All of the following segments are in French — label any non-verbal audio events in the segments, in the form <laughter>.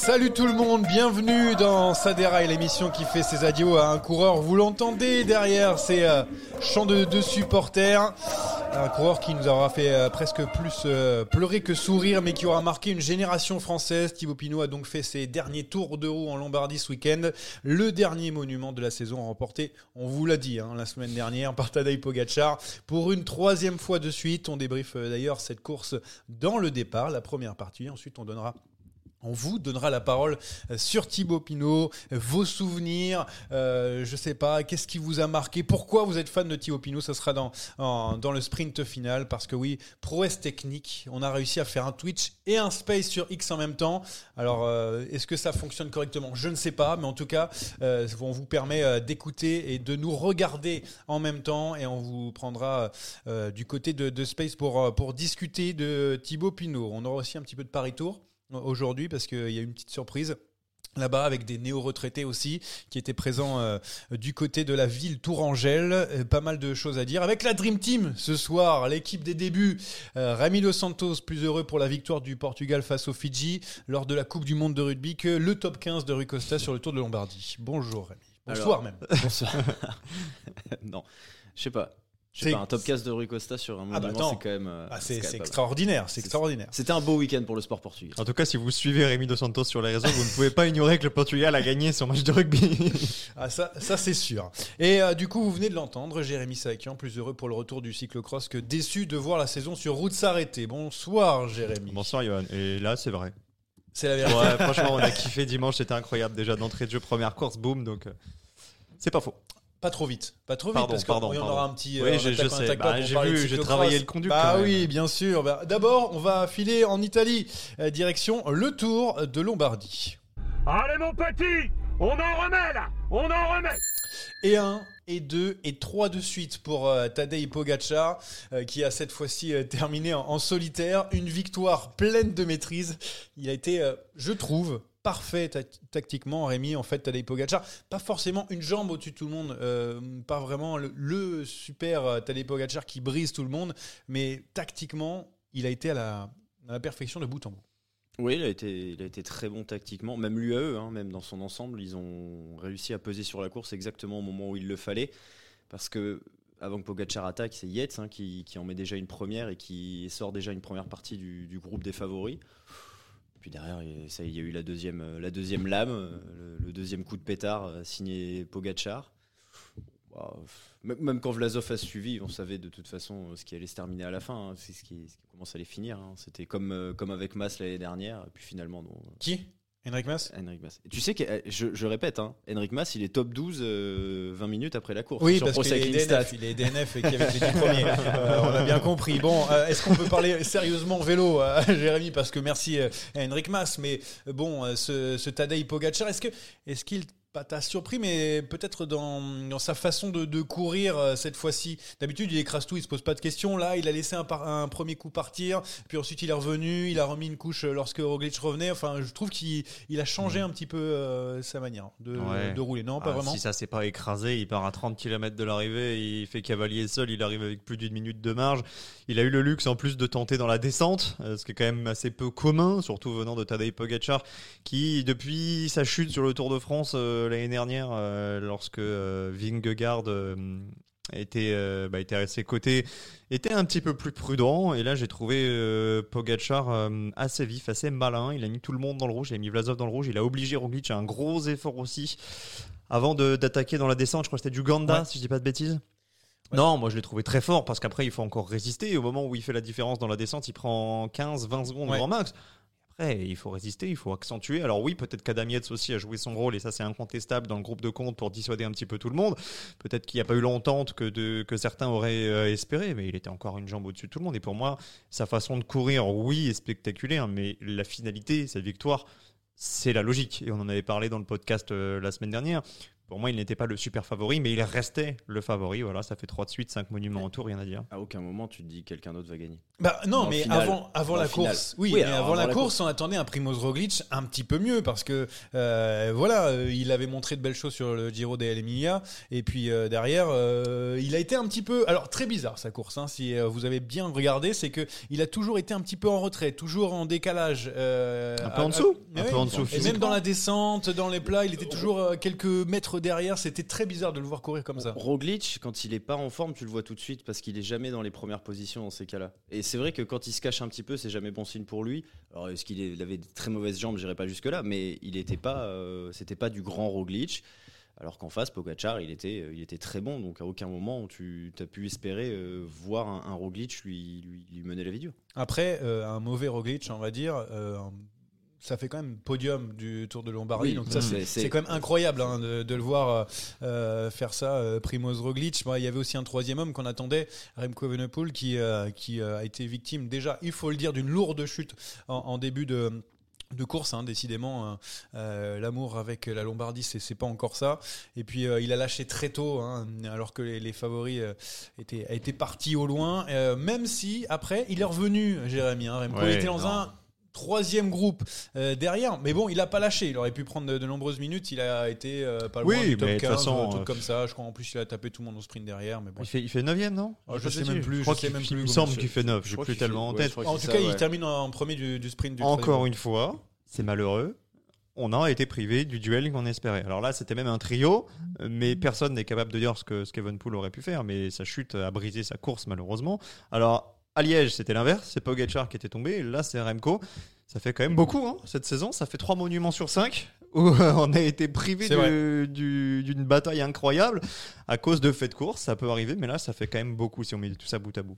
Salut tout le monde, bienvenue dans Sadera et l'émission qui fait ses adieux à un coureur. Vous l'entendez derrière, c'est euh, chant de, de supporters. Un coureur qui nous aura fait euh, presque plus euh, pleurer que sourire, mais qui aura marqué une génération française. Thibaut Pinot a donc fait ses derniers tours de roue en Lombardie ce week-end. Le dernier monument de la saison remporté, on vous l'a dit, hein, la semaine dernière par Tadej Pogacar. Pour une troisième fois de suite, on débriefe d'ailleurs cette course dans le départ, la première partie. Ensuite, on donnera on vous donnera la parole euh, sur Thibaut Pinot, vos souvenirs, euh, je sais pas, qu'est-ce qui vous a marqué, pourquoi vous êtes fan de Thibaut Pinot, ça sera dans, le sprint final, parce que oui, prouesse technique, on a réussi à faire un Twitch et un Space sur X en même temps. Alors, euh, est-ce que ça fonctionne correctement? Je ne sais pas, mais en tout cas, euh, on vous permet d'écouter et de nous regarder en même temps, et on vous prendra du côté de, Space pour, pour discuter de Thibaut Pinot. On aura aussi un petit peu de Paris Tour aujourd'hui parce qu'il y a une petite surprise là-bas avec des néo-retraités aussi qui étaient présents euh, du côté de la ville Tourangelle. Euh, pas mal de choses à dire. Avec la Dream Team ce soir, l'équipe des débuts. Euh, Rami Dos Santos plus heureux pour la victoire du Portugal face aux Fidji lors de la Coupe du Monde de rugby que le top 15 de Rui Costa sur le Tour de Lombardie. Bonjour Rami. Bonsoir Alors, même. <laughs> Bonsoir. <laughs> non, je sais pas. Je sais C'est- pas, un top 15 de Rui Costa sur un Ah bah monument, attends. c'est quand même. euh, Ah, c'est quand même c'est extraordinaire, c'est extraordinaire. C'était un beau week-end pour le sport portugais. En tout cas, si vous suivez Rémi Dos Santos sur les réseaux, vous ne pouvez pas ignorer que le Portugal a gagné son match de rugby. <laughs> Ah ça, ça c'est sûr. Et euh, du coup, vous venez de l'entendre, Jérémy Sakian, plus heureux pour le retour du cyclocross que déçu de voir la saison sur route s'arrêter. Bonsoir Jérémy. Bonsoir Johan. Et là, c'est vrai. C'est la vérité. Ouais, franchement, on a kiffé dimanche, c'était incroyable. Déjà d'entrée de jeu, première course, boum. Donc, euh, c'est pas faux. Pas trop vite, pas trop vite, Pardon, parce pardon, qu'il y en pardon. aura un petit. Oui, euh, je- sais. Bah, j'ai vu, de j'ai travaillé le conduct, Bah oui, bien sûr. Bah, D'abord, on va filer en Italie, euh, direction le Tour de Lombardie. Allez mon petit, on en remet là, on en remet. Et un, et deux, et trois de suite pour euh, Tadej Pogacar, euh, qui a cette fois-ci euh, terminé en, en solitaire. Une victoire pleine de maîtrise. Il a été, euh, je trouve, parfait ta- tactiquement, Rémi. En fait, Tadej Pogacar, pas forcément une jambe au-dessus de tout le monde, euh, pas vraiment le, le super euh, Tadej Pogacar qui brise tout le monde, mais tactiquement, il a été à la, perfection de bout en bout. Oui, il a été, très bon tactiquement. Même l'UAE, hein, même dans son ensemble, ils ont réussi à peser sur la course exactement au moment où il le fallait. Parce que avant que Pogacar attaque, c'est Yates hein, qui, qui en met déjà une première et qui sort déjà une première partie du, du groupe des favoris. Puis derrière, il y a eu la deuxième, euh, la deuxième lame, euh, le, deuxième coup de pétard euh, signé Pogacar. Bah, Même quand Vlasov a suivi, on savait de toute façon ce qui allait se terminer à la fin. hein. C'est ce qui, ce qui commence à les finir. hein. C'était comme, comme avec Mas l'année dernière. Et puis finalement, non. Qui? Henrik Mas Henrik Mas. Tu sais que, euh, je, je répète, hein, Henrik Mas, il est top 12 euh, 20 minutes après la course. Oui, sur parce qu'il est DNF, il est DNF et qui avait les 10 premiers. <laughs> Euh, on a bien compris. Bon, euh, est-ce qu'on peut parler sérieusement vélo, euh, Jérémy Parce que merci à Henrik Mas, mais bon, ce, ce Tadej Pogacar, est-ce que, est-ce qu'il pas t'a surpris, mais peut-être dans, dans sa façon de, de courir euh, cette fois-ci. D'habitude, il écrase tout, il se pose pas de questions. Là, il a laissé un, par- un premier coup partir, puis ensuite il est revenu, il a remis une couche euh, lorsque Roglic revenait. Enfin, je trouve qu'il il a changé un petit peu euh, sa manière de, Ouais. de rouler. Non, pas Ah, vraiment. Si ça s'est pas écrasé, il part à 30 km de l'arrivée, il fait cavalier seul, il arrive avec plus d'une minute de marge. Il a eu le luxe en plus de tenter dans la descente, ce qui est quand même assez peu commun, surtout venant de Tadej Pogacar, qui depuis sa chute sur le Tour de France euh, l'année dernière, euh, lorsque euh, Vingegaard euh, était, euh, bah, était à ses côtés, était un petit peu plus prudent. Et là, j'ai trouvé euh, Pogacar euh, assez vif, assez malin. Il a mis tout le monde dans le rouge, il a mis Vlasov dans le rouge, il a obligé Roglic à un gros effort aussi. Avant d'attaquer dans la descente, je crois que c'était du Ganda, Ouais. si je dis pas de bêtises. Ouais. Non, moi je l'ai trouvé très fort parce qu'après il faut encore résister. Et au moment où il fait la différence dans la descente, il prend 15-20 secondes Ouais. grand max. Il faut résister, il faut accentuer. Alors oui, peut-être qu'Adam Yates aussi a joué son rôle et ça c'est incontestable dans le groupe de compte pour dissuader un petit peu tout le monde. Peut-être qu'il n'y a pas eu l'entente que, certains auraient euh, espéré, mais il était encore une jambe au-dessus de tout le monde. Et pour moi, sa façon de courir, oui, est spectaculaire, mais la finalité, sa victoire, c'est la logique. Et on en avait parlé dans le podcast euh, la semaine dernière. Pour moi, il n'était pas le super favori, mais il restait le favori. Voilà, ça fait 3 de suite, 5 monuments en tour, rien à dire. À aucun moment, tu te dis quelqu'un d'autre va gagner. Bah non, Dans mais avant, avant Dans la course, oui, Oui, mais alors, avant, la, course, on attendait un Primoz Roglic un petit peu mieux parce que euh, voilà, euh, il avait montré de belles choses sur le Giro d'Emilia et puis euh, derrière, euh, il a été un petit peu, alors très bizarre sa course. Hein, si vous avez bien regardé, c'est que il a toujours été un petit peu en retrait, toujours en décalage, euh, Un peu à- en dessous à- Un oui. peu en dessous Et même dans la descente, dans les plats, il était toujours quelques mètres derrière. C'était très bizarre de le voir courir comme ça. Roglic, quand il est pas en forme, tu le vois tout de suite parce qu'il est jamais dans les premières positions dans ces cas-là. Et c'est vrai que quand il se cache un petit peu, c'est jamais bon signe pour lui. Alors est-ce qu'il avait de très mauvaises jambes, j'irai pas jusque là, mais il était pas, euh, c'était pas du grand Roglic. Alors qu'en face, Pogacar, il était, euh, il était très bon. Donc à aucun moment tu as pu espérer euh, voir un, un Roglic lui, lui, lui mener la vie dure. Après, euh, un mauvais Roglic, on va dire, euh, ça fait quand même podium du Tour de Lombardie. Oui, donc ça, mm. c'est quand même incroyable hein, de, de le voir euh, euh, faire ça, euh, Primoz Roglic. Moi, il y avait aussi un troisième homme qu'on attendait, Remco Evenepoel, qui, euh, qui a été victime déjà, il faut le dire, d'une lourde chute en, en début de de course, hein, décidément, euh, euh, l'amour avec la Lombardie, c'est c'est pas encore ça. Et puis euh, il a lâché très tôt, hein, alors que les, les favoris euh, étaient, étaient partis au loin. même si après il est revenu, Jérémy. Hein, Remco, Ouais, il était dans non. un troisième groupe euh, derrière, mais bon, il a pas lâché. Il aurait pu prendre de, de nombreuses minutes. Il a été euh, pas loin Oui, du top mais de toute 15, façon, un truc euh, comme ça. Je crois en plus il a tapé tout le monde au sprint derrière, mais bon. Il fait, il fait 9ème, non? Ah, je Pas sais même plus, Je crois je sais qu'il- même Il plus me semble qu'il fait 9, Je crois plus tellement fait- en tête. En tout ça, cas, il termine en premier du, du sprint du Encore une fois, c'est malheureux. On a été privé du duel qu'on espérait. Alors là, c'était même un trio, mais personne n'est capable de dire ce que Kevin Poole aurait pu faire. Mais sa chute a brisé sa course, malheureusement. Alors, à Liège, c'était l'inverse. C'est Pogacar qui était tombé. Là, c'est Remco. Ça fait quand même beaucoup hein, cette saison. Ça fait trois monuments sur cinq où on a été privé du- d'une bataille incroyable à cause de faits de course. Ça peut arriver, mais là, ça fait quand même beaucoup si on met tout ça bout à bout.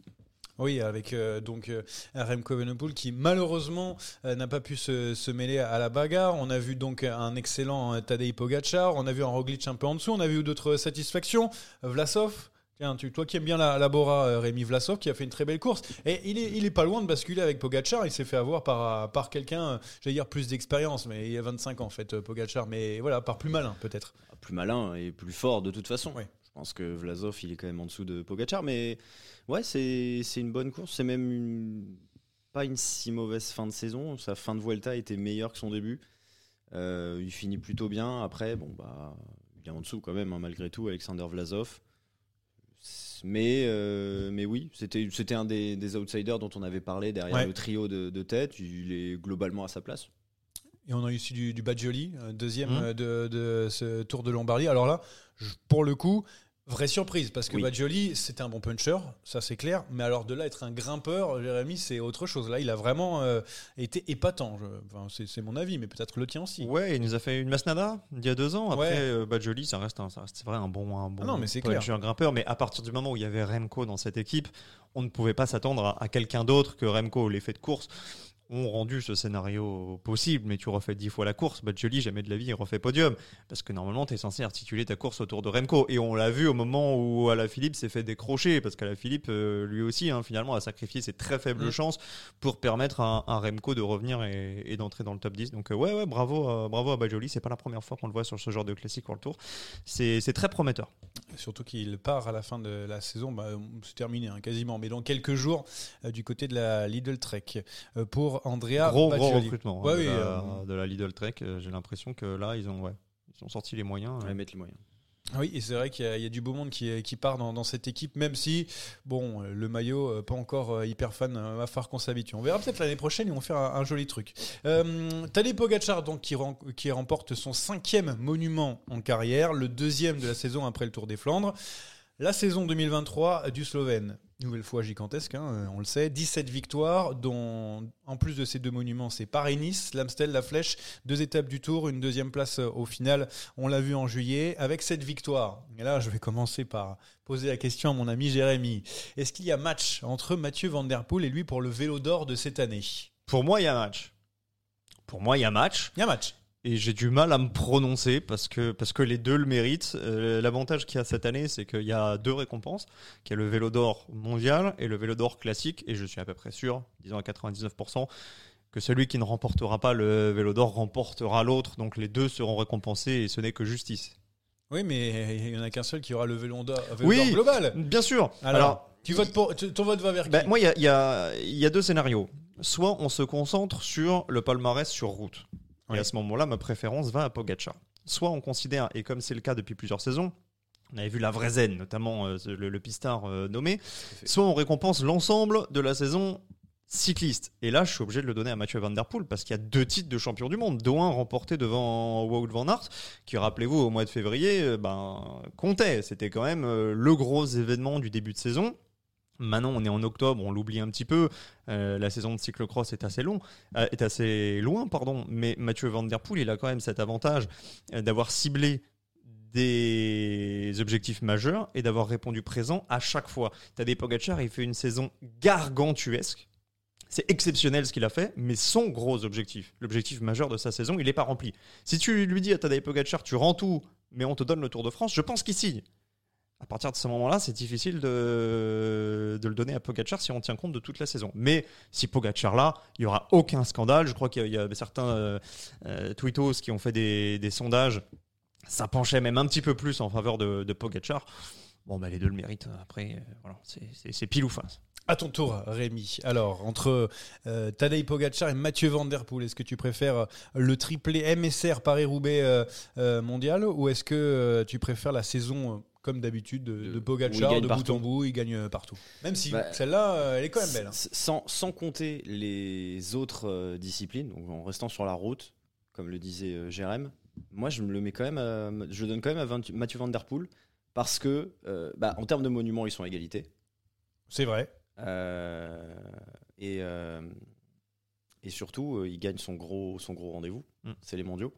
Oui, avec euh, donc euh, Remco Evenepoel qui malheureusement euh, n'a pas pu se, se mêler à la bagarre. On a vu donc un excellent euh, Tadej Pogacar, on a vu un Roglic un peu en dessous, on a vu d'autres satisfactions. Vlasov, tiens, tu, toi qui aimes bien la, la Bora, euh, Rémi Vlasov, qui a fait une très belle course. Et il est, il est pas loin de basculer avec Pogacar. Il s'est fait avoir par, par quelqu'un, euh, j'allais dire plus d'expérience, mais il a 25 ans en fait, euh, Pogacar. Mais voilà, par plus malin peut-être. plus malin et plus fort de toute façon. Je pense que Vlasov, il est quand même en dessous de Pogacar, mais ouais, c'est c'est une bonne course. C'est même une, pas une si mauvaise fin de saison. Sa fin de Vuelta était meilleure que son début. Euh, il finit plutôt bien. Après, bon, bah, il est en dessous quand même, hein, malgré tout, Alexander Vlasov. Mais, euh, mais oui, c'était c'était un des, des outsiders dont on avait parlé derrière Ouais. le trio de, de tête. Il est globalement à sa place. Et on a eu aussi du, du Badgioli, euh, deuxième Mhm. euh, de, de ce Tour de Lombardie. Alors là, je- pour le coup, vraie surprise, parce que Oui. Badgioli, c'était un bon puncher, ça c'est clair. Mais alors de là, être un grimpeur, Jérémy, c'est autre chose. Là, il a vraiment euh, été épatant. Je- enfin, c'est, mon avis, mais peut-être le tien aussi. Ouais, il nous a fait une Masnada il y a deux ans. Après, Ouais. euh, Badjoli, ça reste, un- ça reste vrai un bon, un bon Ah non, mais c'est puncher grimpeur. Mais à partir du moment où il y avait Remco dans cette équipe, on ne pouvait pas s'attendre à, à quelqu'un d'autre que Remco. L'effet de course, ont rendu ce scénario possible, mais tu refais dix fois la course, Badjoli, jamais de la vie, il refait podium. Parce que normalement, tu es censé articuler ta course autour de Remco. Et on l'a vu au moment où Alaphilippe s'est fait décrocher, parce qu'Alaphilippe, euh, lui aussi, hein, finalement, a sacrifié ses très faibles Mm. chances pour permettre à, à Remco de revenir et, et d'entrer dans le top 10. Donc, euh, ouais, ouais, bravo, à- bravo à Badjoli. C'est pas la première fois qu'on le voit sur ce genre de classique World Tour. C'est c'est très prometteur. Surtout qu'il part à la fin de la saison, bah, c'est terminé hein, quasiment, mais dans quelques jours euh, du côté de la Lidl Trek euh, pour Andrea gros, recrutement hein, Ouais, de, la, euh, de la Lidl Trek. Euh, J'ai l'impression que là, ils ont, ouais, ils ont sorti les moyens. On euh. mettre les moyens. Oui, et c'est vrai qu'il y, a- il y a du beau monde qui, qui part dans, dans cette équipe, même si, bon, euh, le maillot, euh, pas encore euh, hyper fan, euh, va falloir qu'on s'habitue. On verra peut-être l'année prochaine, ils vont faire un, un joli truc. Euh, Tadej Pogacar, donc, qui remporte son cinquième monument en carrière, le deuxième de la saison après le Tour des Flandres. La saison 2023 du Slovène, nouvelle fois gigantesque, hein, on le sait, 17 victoires, dont en plus de ces deux monuments, c'est Paris-Nice, l'Amstel, la Flèche, deux étapes du Tour, une deuxième place euh, au final, on l'a vu en juillet, avec cette victoire. Et là, je vais commencer par poser la question à mon ami Jérémy. Est-ce qu'il y a match entre Mathieu Van Der Poel et lui pour le vélo d'or de cette année? Pour moi, il y a match. Pour moi, il y a match. Il y a match. Et j'ai du mal à me prononcer parce que, parce que les deux le méritent. Euh, L'avantage qu'il y a cette année, c'est qu'il y a deux récompenses. Qu'il y a le vélo d'or mondial et le vélo d'or classique. Et je suis à peu près sûr, disons à 99%, que celui qui ne remportera pas le vélo d'or remportera l'autre. Donc les deux seront récompensés et ce n'est que justice. Oui, mais il n'y en a qu'un seul qui aura le vélo d'or Oui. global. Bien sûr. Alors, tu votes pour, ton vote va vers qui? Ben, moi, il y a, y a- y a deux scénarios. Soit on se concentre sur le palmarès sur route. Oui. Et à ce moment-là, ma préférence va à Pogacar. Soit on considère, et comme c'est le cas depuis plusieurs saisons, on avait vu la vraie zen, notamment euh, le, le pistard euh, nommé, soit on récompense l'ensemble de la saison cycliste. Et là, je suis obligé de le donner à Mathieu Van Der Poel parce qu'il y a deux titres de champion du monde, dont un remporté devant Wout van Aert, qui, rappelez-vous, au mois de février, euh, ben, comptait. C'était quand même le gros événement du début de saison. Maintenant, on est en octobre, on l'oublie un petit peu. Euh, la saison de cyclocross est assez long, euh, est assez loin, pardon. Mais Mathieu Van Der Poel, il a quand même cet avantage euh, d'avoir ciblé des objectifs majeurs et d'avoir répondu présent à chaque fois. Tadej Pogacar, il fait une saison gargantuesque. C'est exceptionnel ce qu'il a fait, mais son gros objectif, l'objectif majeur de sa saison, il n'est pas rempli. Si tu lui dis à Tadej Pogacar, tu rends tout, mais on te donne le Tour de France, je pense qu'il signe. À partir de ce moment-là, c'est difficile de, le donner à Pogacar si on tient compte de toute la saison. Mais si Pogacar là, il n'y aura aucun scandale. Je crois qu'il y a- y certains euh, euh, tweetos qui ont fait des, sondages. Ça penchait même un petit peu plus en faveur de, de Pogacar. Bon, bah, les deux le méritent. Après, euh, voilà, c'est- pile ou face. À ton tour, Rémi. Alors, entre euh, Tadej Pogacar et Mathieu Van est-ce que tu préfères le triplé MSR Paris-Roubaix mondial ou est-ce que tu préfères la saison, comme d'habitude, de, de Où Pogacar, de bout en bout, il gagne euh, partout Même si Bah, celle-là, euh, elle est quand même belle. hein. Sans, sans compter les autres euh, disciplines, donc en restant sur la route, comme le disait euh, Jérém, moi je me le mets quand même, à- je donne quand même à Van- Mathieu Van Der Poel parce que, euh, bah, en termes de monuments, ils sont à égalité. C'est vrai. Et, et surtout, il gagne son gros, son gros rendez-vous, Mm. c'est les mondiaux.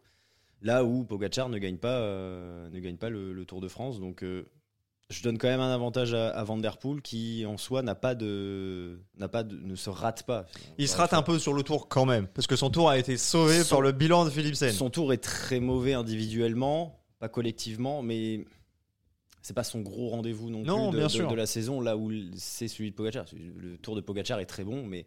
Là où Pogacar ne gagne pas, euh, ne gagne pas le, le Tour de France. Donc, euh, je donne quand même un avantage à, à Van Der Poel qui, en soi, n'a pas de, n'a pas de, ne se rate pas. Il se rate un peu sur le tour quand même, parce que son tour a été sauvé Son- par le bilan de Philipsen. Son tour est très mauvais individuellement, pas collectivement, mais c'est pas son gros rendez-vous non, Non, plus de, bien de- sûr. de la saison, là où c'est celui de Pogacar. Le tour de Pogacar est très bon, mais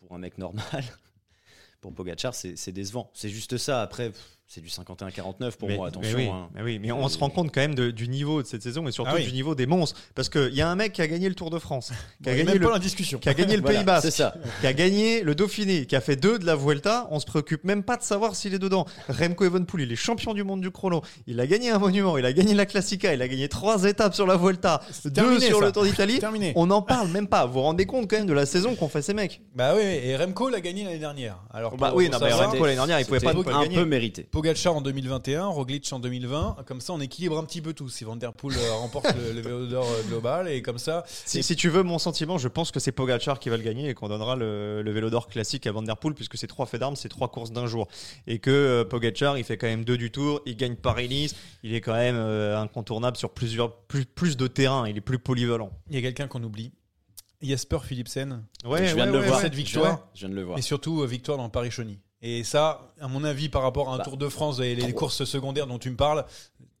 pour un mec normal, <laughs> pour Pogacar, c'est c'est décevant. C'est juste ça. Après, pff, c'est du 51-49 pour mais, moi, mais attention. oui, hein. mais oui, mais on se rend compte quand même de- du niveau de cette saison et surtout Ah oui. du niveau des monstres. Parce qu'il y a un mec qui a gagné le Tour de France, qui a Bon, gagné même le, pas la discussion. qui a gagné le <laughs> Voilà, Pays Basque, c'est ça. <laughs> qui a gagné le Dauphiné, qui a fait deux de la Vuelta. On se préoccupe même pas de savoir s'il est dedans. Remco Evenepoel, il est champion du monde du chrono. Il a gagné un monument, il a gagné la Classica, il a gagné trois étapes sur la Vuelta, deux terminé, sur ça. le Tour d'Italie. Terminé. On n'en parle même pas. Vous vous rendez compte quand même de la saison qu'ont fait ces mecs Bah oui, et Remco l'a gagné l'année dernière. Alors, Bah oui, non, mais savoir, Remco l'année dernière, il pouvait pas un peu mérité. Pogacar en 2021, Roglic en 2020. Comme ça, on équilibre un petit peu tout. Si Van Der Poel euh, remporte le, le vélo d'or euh, global, et comme ça, Si, si tu veux mon sentiment, je pense que c'est Pogacar qui va le gagner et qu'on donnera le, le vélo d'or classique à Van Der Poel puisque c'est trois faits d'armes, c'est trois courses d'un jour. Et que euh, Pogacar, il fait quand même deux du tour, il gagne Paris-Nice, il est quand même euh, incontournable sur plusieurs, plus, plus de terrain, il est plus polyvalent. il y a quelqu'un qu'on oublie. Jasper Philipsen. Ouais, je viens ouais, de le ouais, voir. Cette Je victoire. viens- Je viens de le voir. Et surtout, euh, victoire dans Paris-Chauny. Et ça, à mon avis, par rapport à un Bah, Tour de France et les courses secondaires dont tu me parles,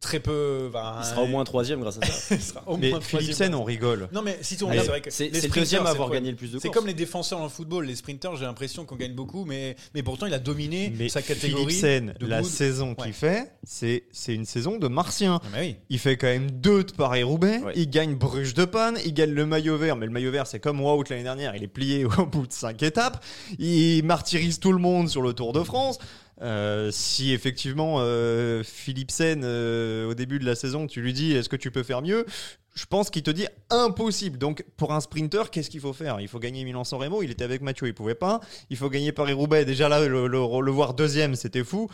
très peu. enfin, Il sera au moins troisième grâce à ça. <laughs> il sera au Mais moins troisième. Philipsen, on rigole. Non, mais si on c'est vrai que c'est les c'est le deuxième à avoir gagné le plus de C'est comme les défenseurs dans le football, les sprinters, j'ai l'impression qu'on gagne beaucoup, mais, mais pourtant il a dominé Mais sa catégorie. Philipsen, de la saison Ouais. qu'il fait, c'est c'est une saison de martien. Ah, mais oui. Il fait quand même deux de Paris-Roubaix. Ouais. Il gagne Bruges de Panne. Il gagne le maillot vert. Mais le maillot vert, c'est comme Wout l'année dernière. Il est plié <laughs> au bout de cinq étapes. Il martyrise tout le monde sur le Tour de France. Euh, si effectivement euh, Philipsen, euh, au début de la saison, tu lui dis est-ce que tu peux faire mieux? Je pense qu'il te dit impossible. Donc, pour un sprinter, qu'est-ce qu'il faut faire? Il faut gagner Milan-San Remo. Il était avec Mathieu, il pouvait pas. Il faut gagner Paris-Roubaix. Déjà là, le voir deuxième, c'était fou.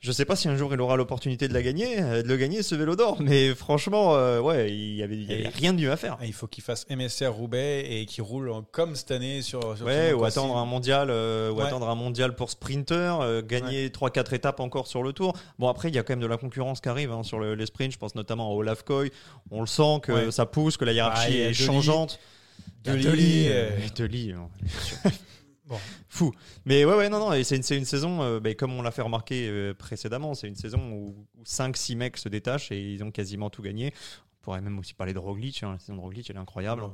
Je sais pas si un jour il aura l'opportunité de la gagner, euh, de le gagner ce vélo d'or, mais franchement, euh, ouais, il y avait, il y avait Et- rien de mieux à faire. Il faut qu'il fasse MSR Roubaix et qu'il roule comme cette année sur. sur Ouais, ou attendre un mondial, euh, ou Ouais. attendre un mondial pour sprinter, euh, gagner trois, 4 étapes encore sur le tour. Bon après, il y a quand même de la concurrence qui arrive hein, sur le- les sprints. Je pense notamment à Olaf Koy. On le sent que Ouais. ça pousse, que la hiérarchie Ah, est changeante. Deli, Deli, <laughs> Fou. Mais ouais, ouais, non, non. Et c'est une, saison, euh, ben, comme on l'a fait remarquer euh, précédemment, c'est une saison où, 5-6 mecs se détachent et ils ont quasiment tout gagné. On pourrait même aussi parler de Roglic. hein. La saison de Roglic, elle est incroyable.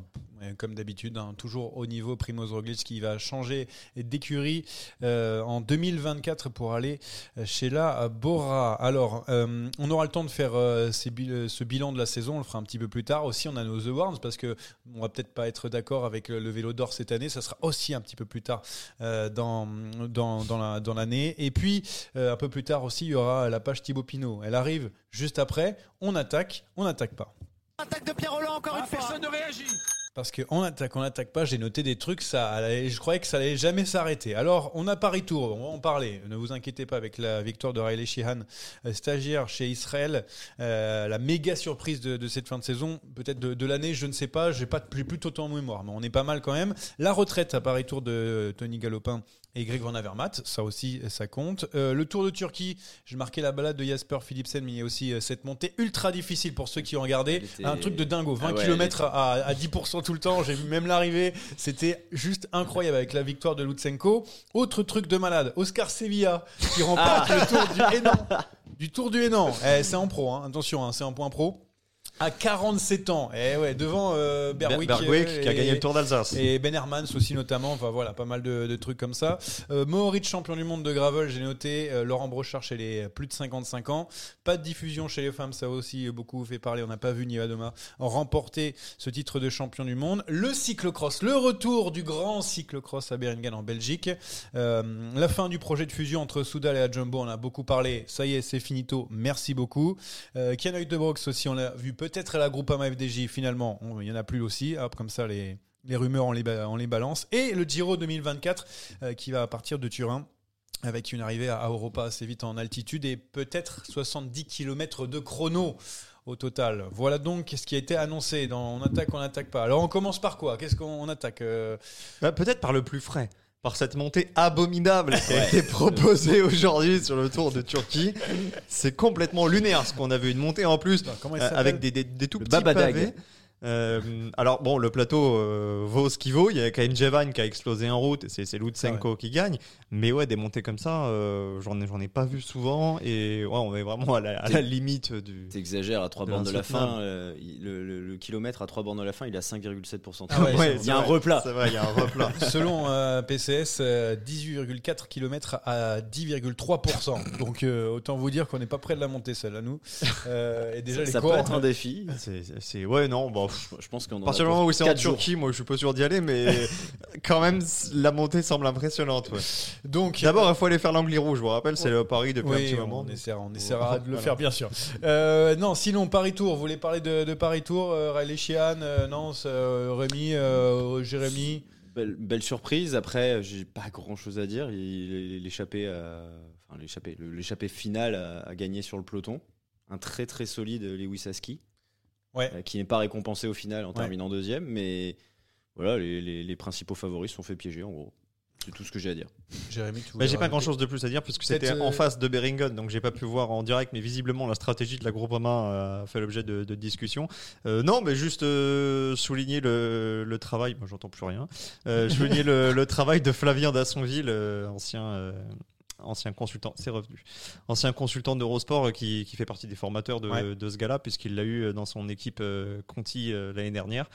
Comme d'habitude, hein, toujours au niveau Primoz Roglic qui va changer d'écurie euh, en 2024 pour aller euh, chez la Bora. Alors, euh, on aura le temps de faire ce bilan de la saison, on le fera un petit peu plus tard. Aussi, on a nos awards parce que on va peut-être pas être d'accord avec le, vélo d'or cette année. Ça sera aussi un petit peu plus tard dans, dans, dans la- dans l'année. Et puis, un peu plus tard aussi, il y aura la page Thibaut Pinot. Elle arrive juste après. On attaque, on n'attaque pas. Attaque de Pierre Roland encore une fois. Personne ne réagit. Parce que on attaque, on attaque pas, j'ai noté des trucs, ça, allait- je croyais que ça allait jamais s'arrêter. Alors, on a Paris Tour, on va en parler. Ne vous inquiétez pas avec la victoire de Riley Sheehan, euh, stagiaire chez Israël, euh, la méga surprise de, de cette fin de saison, peut-être de, de l'année, je ne sais pas, j'ai pas j'ai plus tout en mémoire, mais on est pas mal quand même. La retraite à Paris Tour de Tony Galopin et Greg Van Avermaet, ça aussi, ça compte. Euh, le Tour de Turquie, j'ai marqué la balade de Jasper Philipsen, mais il y a aussi euh, cette montée ultra difficile pour ceux qui ont regardé. Était- Un truc de dingo, 20 Ah ouais, km à, à 10% tout le temps. J'ai vu même l'arrivée. C'était juste incroyable avec la victoire de Lutsenko. Autre truc de malade, Oscar Sevilla qui remporte le tour du Hénan. Du tour du Hénan. Eh, c'est en pro, hein. attention, hein, c'est en point pro. À 47 ans. Eh ouais, devant euh, Berwick. Euh, qui a et- gagné le Tour d'Alsace. et Ben Hermans aussi notamment, enfin voilà, pas mal de, de trucs comme ça. Euh, champion du monde de gravel, j'ai noté. Euh, Laurent Brochard chez les plus de 55 ans. Pas de diffusion chez les femmes, ça aussi beaucoup fait parler. On n'a pas vu Niva Doma remporter ce titre de champion du monde. Le cyclocross, le retour du grand cyclocross à Beringen en Belgique. Euh, la fin du projet de fusion entre Soudal et la Jumbo, on a beaucoup parlé. Ça y est, c'est finito. Merci beaucoup. Euh, de Brox aussi, on l'a vu peut-être la Groupama FDJ. Finalement, il y en a plus aussi. Hop, comme ça, les, rumeurs, on les, les balance. Et le Giro 2024 euh, qui va partir de Turin avec une arrivée à Europa assez vite en altitude et peut-être 70 km de chrono au total. Voilà donc ce qui a été annoncé dans On attaque, on n'attaque pas. Alors on commence par quoi? Qu'est-ce qu'on on attaque euh, Bah, Peut-être par le plus frais. Par cette montée abominable qui a été proposée aujourd'hui sur le Tour de Turquie. C'est complètement lunaire ce qu'on a vu. Une montée en plus il euh, avec des, des, des tout Le petits Babadag. pavés. Euh, alors bon, le plateau euh, vaut ce qu'il vaut. Il y a Kain Jevan qui a explosé en route. C'est c'est Lutsenko qui gagne. Mais ouais, des montées comme ça, euh, j'en ai, j'en ai pas vu souvent. Et ouais, on est vraiment à la, à la limite du. T'exagères à trois bornes de la fin. euh, le, le- le kilomètre à trois bornes de la fin, il a 5,7%. Ah ouais, Ouais, il y a un replat. C'est vrai, il y a un replat. <laughs> Selon euh, PCS, euh, 18,4 km à 10,3%. Donc euh, autant vous dire qu'on n'est pas près de la montée celle-là, nous. Euh, et déjà ça les ça peut être un défi. C'est- c'est- ouais, non, bon. Je pense qu'on en À a partir du pour moment où c'est en jours. Turquie, moi je suis pas sûr d'y aller, mais <laughs> quand même la montée semble impressionnante. ouais. Donc D'abord, il faut aller faire l'Angly Rouge, je vous rappelle, c'est le Paris depuis un petit moment. on essaiera, on essaiera de le Voilà. faire bien sûr. Euh, non, sinon Paris Tour. Vous voulez parler de, de Paris Tour euh, Riley Sheehan, euh, Nance, euh, Rémi, euh, Jérémy. Belle, belle surprise. Après, j'ai pas grand chose à dire. Il- L'échappée, à- enfin l'échappée, le- l'échappée finale a, a gagné sur le peloton. Un très très solide Lewis Aski, Ouais. euh, qui n'est pas récompensé au final en Ouais. terminant deuxième, mais voilà, les, les- les principaux favoris sont fait piéger en gros. C'est tout ce que j'ai à dire. Jérémy, tu Bah, j'ai pas grand chose de plus à dire puisque c'était euh, en face de Beringen donc j'ai pas pu voir en direct mais visiblement la stratégie de la Groupama euh, a fait l'objet de, de discussions. Euh, non mais juste euh, souligner le, le travail, moi j'entends plus rien, Euh, souligner le, le travail de Flavien Dassonville, euh, ancien euh, ancien consultant, c'est revenu, ancien consultant d'Eurosport euh, qui, qui fait partie des formateurs de, Ouais. de ce gars-là puisqu'il l'a eu dans son équipe euh, Conti euh, l'année dernière.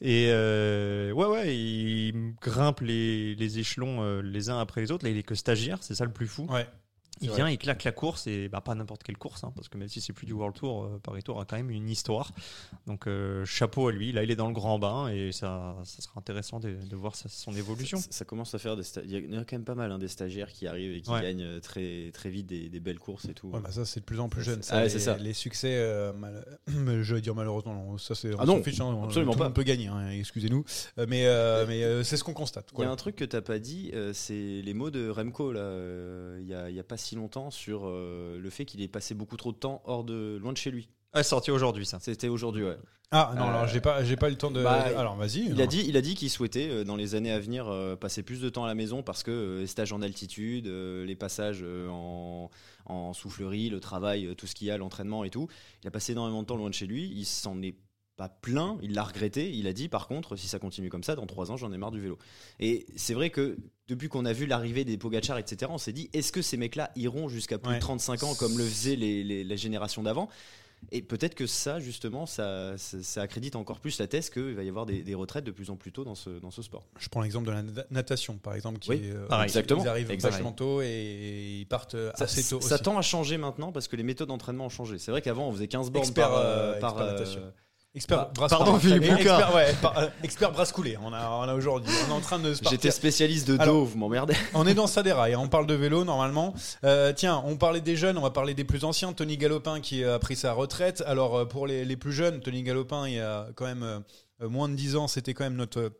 Et euh, ouais, ouais, il grimpe les, les échelons euh, les uns après les autres. Là, il est que stagiaire, c'est ça le plus fou. Ouais. Il vient, il claque la course et bah, pas n'importe quelle course, hein, parce que même si c'est plus du World Tour, euh, Paris Tour a quand même une histoire. Donc euh, chapeau à lui. Là, il est dans le grand bain et ça, ça sera intéressant de, de voir sa- son évolution. Ça, ça commence à faire des Il y a- en quand même pas mal hein, des stagiaires qui arrivent et qui Ouais. gagnent euh, très, très vite des, des belles courses et tout. Ouais, bah ça c'est de plus en plus jeune. Ça, ah les, c'est ça. les succès, euh, mal... <coughs> je vais dire malheureusement, non, ça c'est on Ah non, fiche, hein, on- absolument tout pas. monde peut gagner, hein, excusez-nous, mais euh, mais euh, c'est ce qu'on constate. Il y a un truc que t'as pas dit, euh, c'est les mots de Remco là. euh, Il y, a, il y a pas si longtemps sur euh, le fait qu'il ait passé beaucoup trop de temps hors de loin de chez lui. Ah, sorti aujourd'hui, ça. C'était aujourd'hui, ouais. Ah non, Euh, alors j'ai pas j'ai pas eu le temps de. bah, alors vas-y. Il a dit, il a dit qu'il souhaitait euh, dans les années à venir euh, passer plus de temps à la maison parce que euh, les stages en altitude, euh, les passages euh, en, en soufflerie, le travail, euh, tout ce qu'il y a, l'entraînement et tout. Il a passé énormément de temps loin de chez lui. Il s'en est pas plein, il l'a regretté. Il a dit par contre, si ça continue comme ça, dans trois ans, j'en ai marre du vélo. Et c'est vrai que depuis qu'on a vu l'arrivée des Pogachar, etc., on s'est dit, est-ce que ces mecs-là iront jusqu'à plus Ouais. de 35 ans comme le faisaient les, les, les générations d'avant? Et peut-être que ça, justement, ça, ça, ça accrédite encore plus la thèse qu'il va y avoir des, des retraites de plus en plus tôt dans ce, dans ce sport. Je prends l'exemple de la na- natation, par exemple, qui Oui, est, euh, pareil. Exactement, Ils arrivent exactement. tôt et ils partent euh, Ça, assez tôt. ça aussi. tend à changer maintenant parce que les méthodes d'entraînement ont changé. C'est vrai qu'avant, on faisait 15 bornes Expert, par, euh, par, euh. Expert Bah, brasse pardon, coulée. Philippe Et Boucard. Expert, ouais, par- euh, expert brasse coulée. On a, on a aujourd'hui. On est en train de se J'étais spécialiste de dos, Alors- vous m'emmerdez. <laughs> On est dans ça des rails, hein. on parle de vélo normalement. Euh, tiens, on parlait des jeunes, on va parler des plus anciens. Tony Galopin qui a pris sa retraite. Alors euh, pour les, les plus jeunes, Tony Galopin, il y a quand même euh, moins de 10 ans, c'était quand même notre...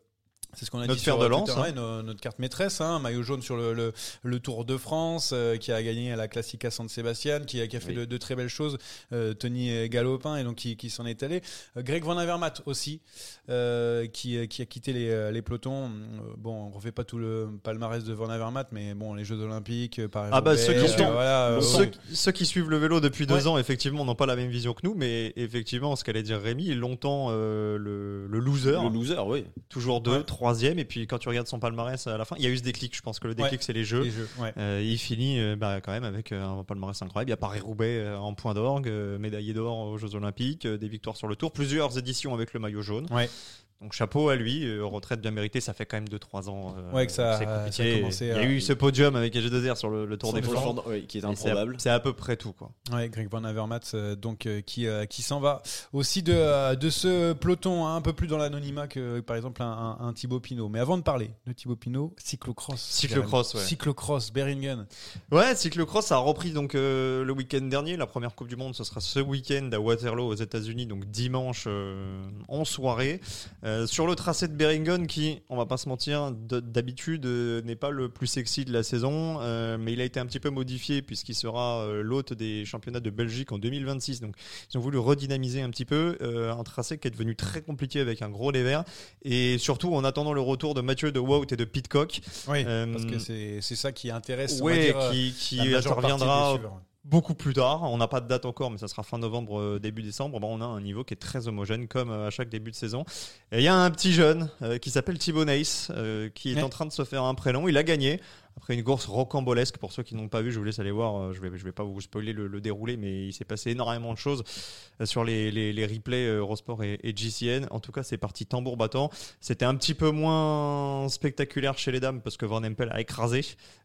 C'est ce qu'on a Notre dit fer sur de lance, Twitter, hein. notre carte maîtresse, hein, maillot jaune sur le, le, le Tour de France, euh, qui a gagné à la Classica San Sebastian, qui a, qui a fait Oui. de, de très belles choses, euh, Tony Galopin, et donc qui, qui s'en est allé. Euh, Greg Van Avermaet aussi, euh, qui, qui a quitté les, les pelotons. Euh, Bon, on refait pas tout le palmarès de Van Avermaet, mais bon, les Jeux Olympiques, Ah bah, ceux qui sont- voilà, Ceux, bon. ceux qui suivent le vélo depuis deux Ouais. ans, effectivement, n'ont pas la même vision que nous, mais effectivement, ce qu'allait dire Rémi, longtemps euh, le, le loser, Le loser, oui. toujours deux, Ouais. Troisième, et puis quand tu regardes son palmarès à la fin, il y a eu ce déclic. Je pense que le déclic, Ouais. c'est les jeux. Les Jeux, ouais. Euh, il finit euh, bah, quand même avec euh, un palmarès incroyable. Il y a Paris-Roubaix en point d'orgue, médaillé d'or aux Jeux Olympiques, des victoires sur le Tour, plusieurs éditions avec le maillot jaune. Ouais. Donc chapeau à lui, euh, retraite bien méritée, ça fait quand même 2-3 ans. euh, Ouais, que ça- c'est ça a Il y a eu ce podium avec AG2R sur le, le Tour des Flandres. Oui, qui est Et c'est à- improbable. C'est à peu près tout. quoi. Ouais, Greg Van Avermaet, euh, donc euh, qui euh, qui s'en va aussi de euh, de ce peloton hein, un peu plus dans l'anonymat que par exemple un, un, un Thibaut Pinot. Mais avant de parler de Thibaut Pinot, cyclocross. Cyclocross, ouais. Cyclocross, Beringen. Ouais, cyclocross ça a repris donc euh, le week-end dernier. La première Coupe du Monde, ce sera ce week-end à Waterloo aux États-Unis, donc dimanche euh, en soirée, Euh, sur le tracé de Beringen qui, on va pas se mentir, d'habitude euh, n'est pas le plus sexy de la saison, euh, mais il a été un petit peu modifié puisqu'il sera euh, l'hôte des championnats de Belgique en 2026. Donc ils ont voulu redynamiser un petit peu euh, un tracé qui est devenu très compliqué avec un gros dévers et surtout en attendant le retour de Mathieu de Wout et de Pitcock. Oui, Euh, parce que c'est ça qui intéresse. on va Ouais, dire, euh, qui, qui interviendra. Beaucoup plus tard. On n'a pas de date encore, mais ça sera fin novembre, euh, début décembre. Bon, on a un niveau qui est très homogène, comme euh, à chaque début de saison. Et il y a un petit jeune euh, qui s'appelle Thibaut Neis, euh, qui est Ouais. en train de se faire un prénom. Il a gagné. Après une course rocambolesque, pour ceux qui n'ont pas vu, je vous laisse aller voir. euh, Je vais, je vais pas vous spoiler le, le déroulé, mais il s'est passé énormément de choses euh, sur les, les, les replays euh, Eurosport et, et GCN. En tout cas, c'est parti tambour battant. C'était un petit peu moins spectaculaire chez les dames parce que Van Empel a écrasé.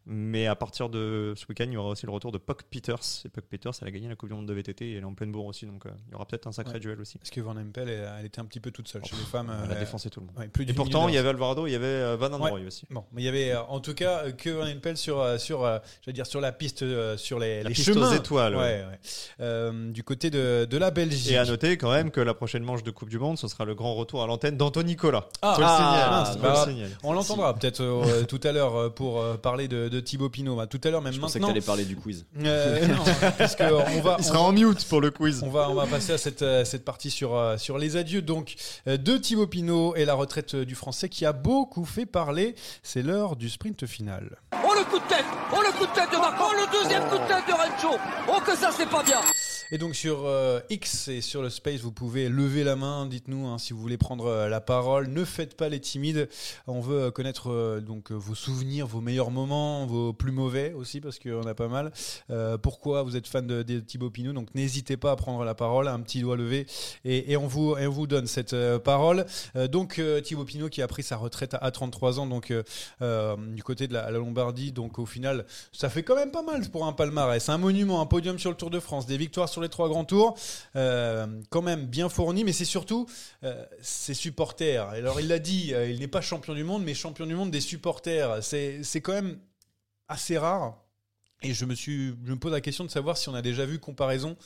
Mais à partir de ce week-end, il y aura aussi le retour de Puck Peters. Et Puck Peters, elle a gagné la Coupe du Monde de VTT et elle est en pleine bourre aussi. Donc euh, il y aura peut-être un sacré Ouais. duel aussi. Parce que Van Empel, elle, elle était un petit peu toute seule chez les femmes. Elle a défoncé tout le monde. ouais, plus Et pourtant, il y avait Alvarado, il y avait Van Androoy aussi. Bon, mais il y avait en tout cas que Van Empel sur, euh, sur, euh, je veux dire, sur la piste, euh, sur les, La les piste chemins. aux étoiles, ouais. Ouais, ouais. Euh, du côté de, de la Belgique. Et à noter quand même que la prochaine manche de Coupe du Monde, ce sera le grand retour à l'antenne d'Anthony Nicolas. Ah, Faut ah, le bah. On l'entendra peut-être euh, <laughs> tout à l'heure pour euh, parler de, de Thibaut Pinot. Bah, tout à l'heure, même Je pensais que maintenant. t'allais parler du quiz. <laughs> Euh, non, <laughs> on va, Il on sera en mute pour le quiz. On va, on va passer à cette, cette partie sur, sur les adieux donc de Thibaut Pinot et la retraite du Français qui a beaucoup fait parler. C'est l'heure du sprint final. Oh le coup de tête. Oh le coup de tête de Marco. Oh le deuxième coup de tête de Rencho Oh que ça c'est pas bien Et donc sur euh, X et sur le Space, vous pouvez lever la main. Dites-nous hein, si vous voulez prendre euh, la parole. Ne faites pas les timides. On veut euh, connaître donc vos souvenirs, vos meilleurs moments, vos plus mauvais aussi parce qu'on a pas mal. Pourquoi vous êtes fan de, Thibaut Pinot? Donc n'hésitez pas à prendre la parole, un petit doigt levé et, on vous on vous donne cette parole. Donc Thibaut Pinot qui a pris sa retraite à, à 33 ans donc du côté de la, la Lombardie. Donc au final, ça fait quand même pas mal pour un palmarès, un monument, un podium sur le Tour de France, des victoires sur les trois grands tours, euh, quand même bien fourni, mais c'est surtout euh, ses supporters. Alors il l'a dit, euh, il n'est pas champion du monde, mais champion du monde des supporters. C'est c'est quand même assez rare. Et je me suis, je me pose la question de savoir si on a déjà vu comparaison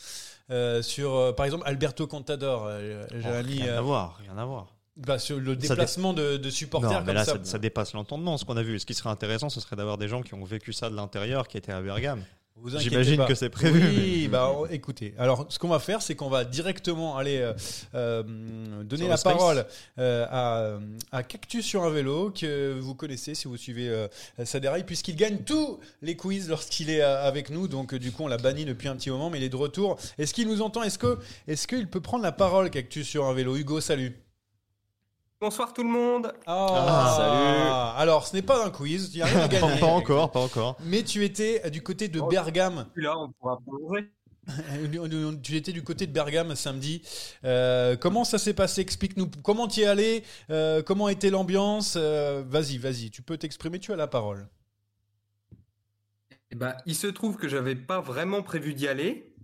euh, sur, par exemple, Alberto Contador. Oh, rien à voir, rien à voir. bah, sur le dé- déplacement de, de supporters Non, comme mais là, ça. ça, ça dépasse l'entendement, ce qu'on a vu. Ce qui serait intéressant, ce serait d'avoir des gens qui ont vécu ça de l'intérieur, qui étaient à Bergame. J'imagine que c'est prévu. Oui, bah écoutez. Alors, ce qu'on va faire, c'est qu'on va directement aller euh, euh, donner la parole euh, à, à Cactus sur un vélo que vous connaissez si vous suivez euh, Saderaï, puisqu'il gagne tous les quiz lorsqu'il est avec nous. Donc, du coup, on l'a banni depuis un petit moment, mais il est de retour. Est-ce qu'il nous entend? Est-ce que, est-ce qu'il peut prendre la parole, Cactus sur un vélo? Hugo, salut. Bonsoir tout le monde. Ah, salut. Alors, ce n'est pas un quiz, il n'y a rien à pas, <laughs> gagner. pas encore, pas encore. Mais tu étais du côté de Oh. Bergame. Là, on pourra prolonger. <laughs> Tu étais du côté de Bergame samedi. Euh, comment ça s'est passé? Explique-nous. Comment tu y es allé? Euh, Comment était l'ambiance? Euh, Vas-y, vas-y. Tu peux t'exprimer. Tu as la parole. Eh ben, il se trouve que j'avais pas vraiment prévu d'y aller,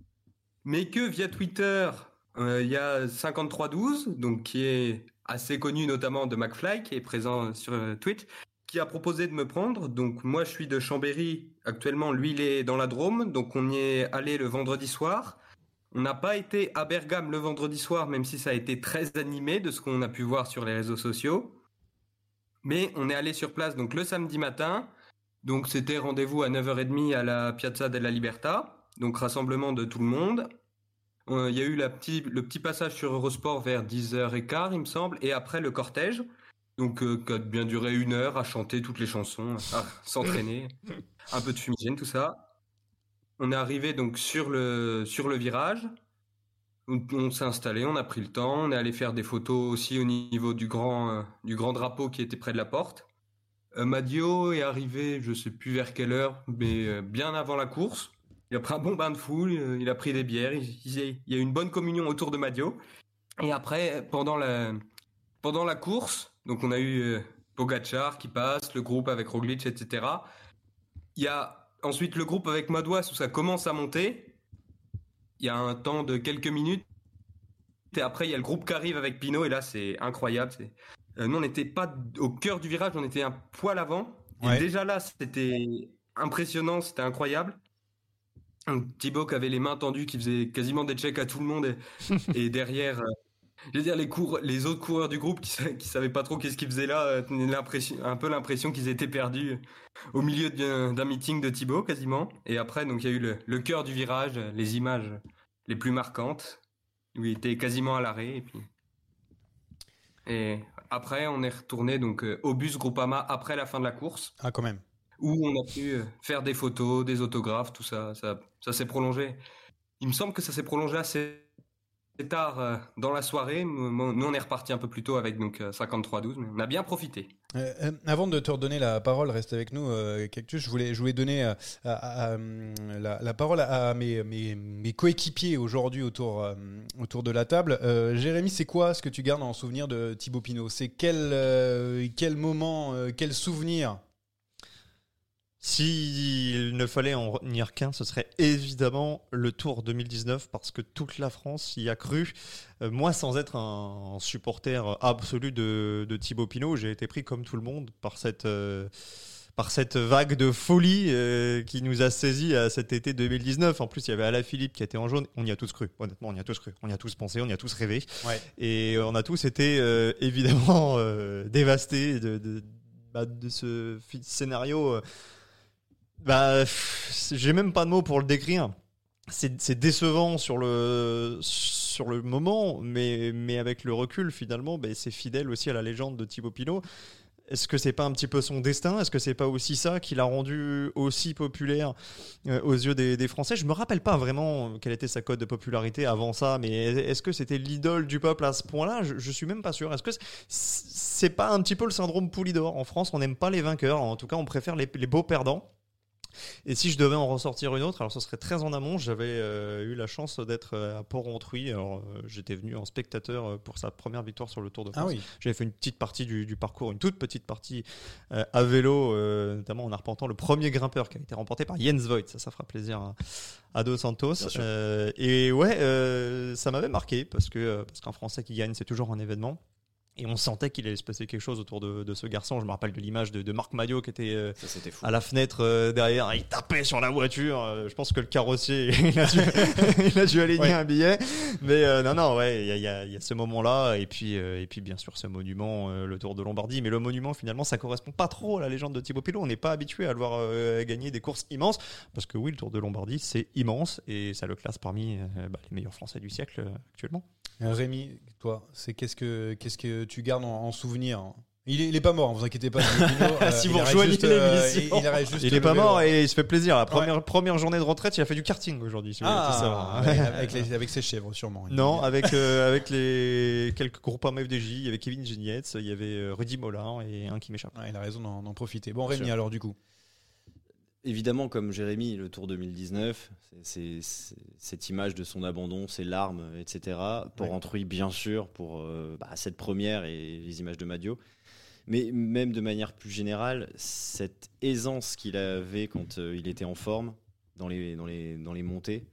mais que via Twitter, euh, il y a 5312, donc qui est assez connu notamment de McFly, qui est présent sur euh, Twitch, qui a proposé de me prendre. Donc moi, je suis de Chambéry actuellement. Lui, il est dans la Drôme, donc on y est allé le vendredi soir. On n'a pas été à Bergame le vendredi soir, même si ça a été très animé de ce qu'on a pu voir sur les réseaux sociaux. Mais on est allé sur place donc le samedi matin. Donc c'était rendez-vous à 9h30 à la Piazza della Libertà, donc rassemblement de tout le monde. Euh, Il y a eu la petit, le petit passage sur Eurosport vers 10h15 il me semble, et après le cortège, donc euh, qui a bien duré une heure à chanter toutes les chansons, à s'entraîner, <laughs> un peu de fumigène, tout ça. On est arrivé donc sur le, sur le virage, on, on s'est installé, on a pris le temps, on est allé faire des photos aussi au niveau du grand, euh, du grand drapeau qui était près de la porte. Euh, Madio est arrivé, je sais plus vers quelle heure, mais bien avant la course. Il a pris un bon bain de foule, euh, il a pris des bières, il, il y a- eu une bonne communion autour de Madio. Et après, pendant la, pendant la course, donc on a eu euh, Pogacar qui passe, le groupe avec Roglic, etc. Il y a ensuite le groupe avec Madouas où ça commence à monter. Il y a un temps de quelques minutes. Et après, il y a le groupe qui arrive avec Pinot, et là, c'est incroyable. euh, nous, on n'était pas au cœur du virage, on était un poil avant. Et déjà là, c'était impressionnant, c'était incroyable. Thibaut qui avait les mains tendues, qui faisait quasiment des checks à tout le monde. Et, <laughs> et derrière, euh, je veux dire, les, cours, les autres coureurs du groupe qui, qui savaient pas trop qu'est-ce qu'ils faisaient là, euh, l'impression, un peu l'impression qu'ils étaient perdus au milieu d'un meeting de Thibaut quasiment. Et après, donc il y a eu le, le cœur du virage, les images les plus marquantes, où il était quasiment à l'arrêt. Et puis, et après, on est retourné donc euh, au bus Groupama après la fin de la course, Ah, quand même. Où on a pu faire des photos, des autographes, tout ça. Ça, ça s'est prolongé. Il me semble que ça s'est prolongé assez tard euh, dans la soirée. Nous, on est reparti un peu plus tôt avec donc euh, 53-12, mais on a bien profité. Euh, avant de te redonner la parole, reste avec nous, Cactus. Je voulais, je voulais donner à- la, parole à mes, mes, coéquipiers aujourd'hui autour, autour de la table. Jérémy, c'est quoi ce que tu gardes en souvenir de Thibaut Pinot? C'est quel, quel moment, quel souvenir? S'il ne fallait en retenir qu'un, ce serait évidemment le Tour 2019 parce que toute la France y a cru. Euh, moi, sans être un, supporter absolu de, de Thibaut Pinot, j'ai été pris comme tout le monde par cette, euh, par cette vague de folie euh, qui nous a saisi à cet été 2019. En plus, il y avait Alaphilippe qui était en jaune. On y a tous cru. Honnêtement, on y a tous cru. On y a tous pensé. On y a tous rêvé. Ouais. Et on a tous été évidemment dévastés de, de, bah, de ce scénario. Bah, j'ai même pas de mots pour le décrire. C'est décevant sur le, sur le moment, mais, mais avec le recul, finalement, bah, c'est fidèle aussi à la légende de Thibaut Pinot. Est-ce que c'est pas un petit peu son destin? Est-ce que c'est pas aussi ça qui l'a rendu aussi populaire euh, aux yeux des, Français? Je me rappelle pas vraiment quelle était sa cote de popularité avant ça, mais est-ce que c'était l'idole du peuple à ce point-là? Je, je suis même pas sûr. Est-ce que c'est- pas un petit peu le syndrome Poulidor? En France, on n'aime pas les vainqueurs. En tout cas, on préfère les beaux perdants. Et si je devais en ressortir une autre, alors ce serait très en amont. J'avais euh, eu la chance d'être euh, à Port-Rontruy. Alors euh, j'étais venu en spectateur euh, pour sa première victoire sur le Tour de Ah France. oui. J'avais fait une petite partie du, du parcours, une toute petite partie euh, à vélo, notamment en arpentant le premier grimpeur qui a été remporté par Jens Voigt. Ça, ça fera plaisir à, à Dos Santos. Et ouais, ça m'avait marqué parce que parce qu'un Français qui gagne, c'est toujours un événement. Et on sentait qu'il allait se passer quelque chose autour de, de ce garçon. Je me rappelle de l'image de, de Marc Maillot qui était euh, Ça, c'était fou. à la fenêtre euh, derrière, il tapait sur la voiture. Euh, je pense que le carrossier, <laughs> il a dû, <laughs> il a dû aligner Ouais. un billet. Mais euh, non, non, ouais, il y a, il y a- il y a ce moment-là. Et puis, euh, et puis, bien sûr, ce monument, euh, le Tour de Lombardie. Mais le monument, finalement, ça correspond pas trop à la légende de Thibaut Pinot. On n'est pas habitué à le voir euh, gagner des courses immenses. Parce que oui, le Tour de Lombardie, c'est immense. Et ça le classe parmi euh, bah, les meilleurs Français du siècle euh, actuellement. Rémi, toi, c'est qu'est-ce que qu'est-ce que tu gardes en, en souvenir il est, il est pas mort, vous inquiétez pas. <laughs> Euh, Si il vous rejoignez euh, l'émission. il, il Il est pas vélo. mort et il se fait plaisir. La première, première journée de retraite, il a fait du karting aujourd'hui. si. Ah, avec, <laughs> avec les- avec ses chèvres, sûrement. Non, avec, euh, <laughs> avec les quelques groupes en FDJ, il y avait Kevin Genietz, il y avait euh, Rudy Mollin et un qui m'échappe. Ouais, il a raison d'en profiter. Bon, Rémi, alors, du coup. Évidemment, comme Jérémy, le Tour 2019, c'est- c'est c'est- cette image de son abandon, ses larmes, etc. Pour Ouais. Entruy, bien sûr, pour euh, bah, cette première et les images de Madio. Mais même de manière plus générale, cette aisance qu'il avait quand euh, il était en forme dans les, dans les, dans les montées,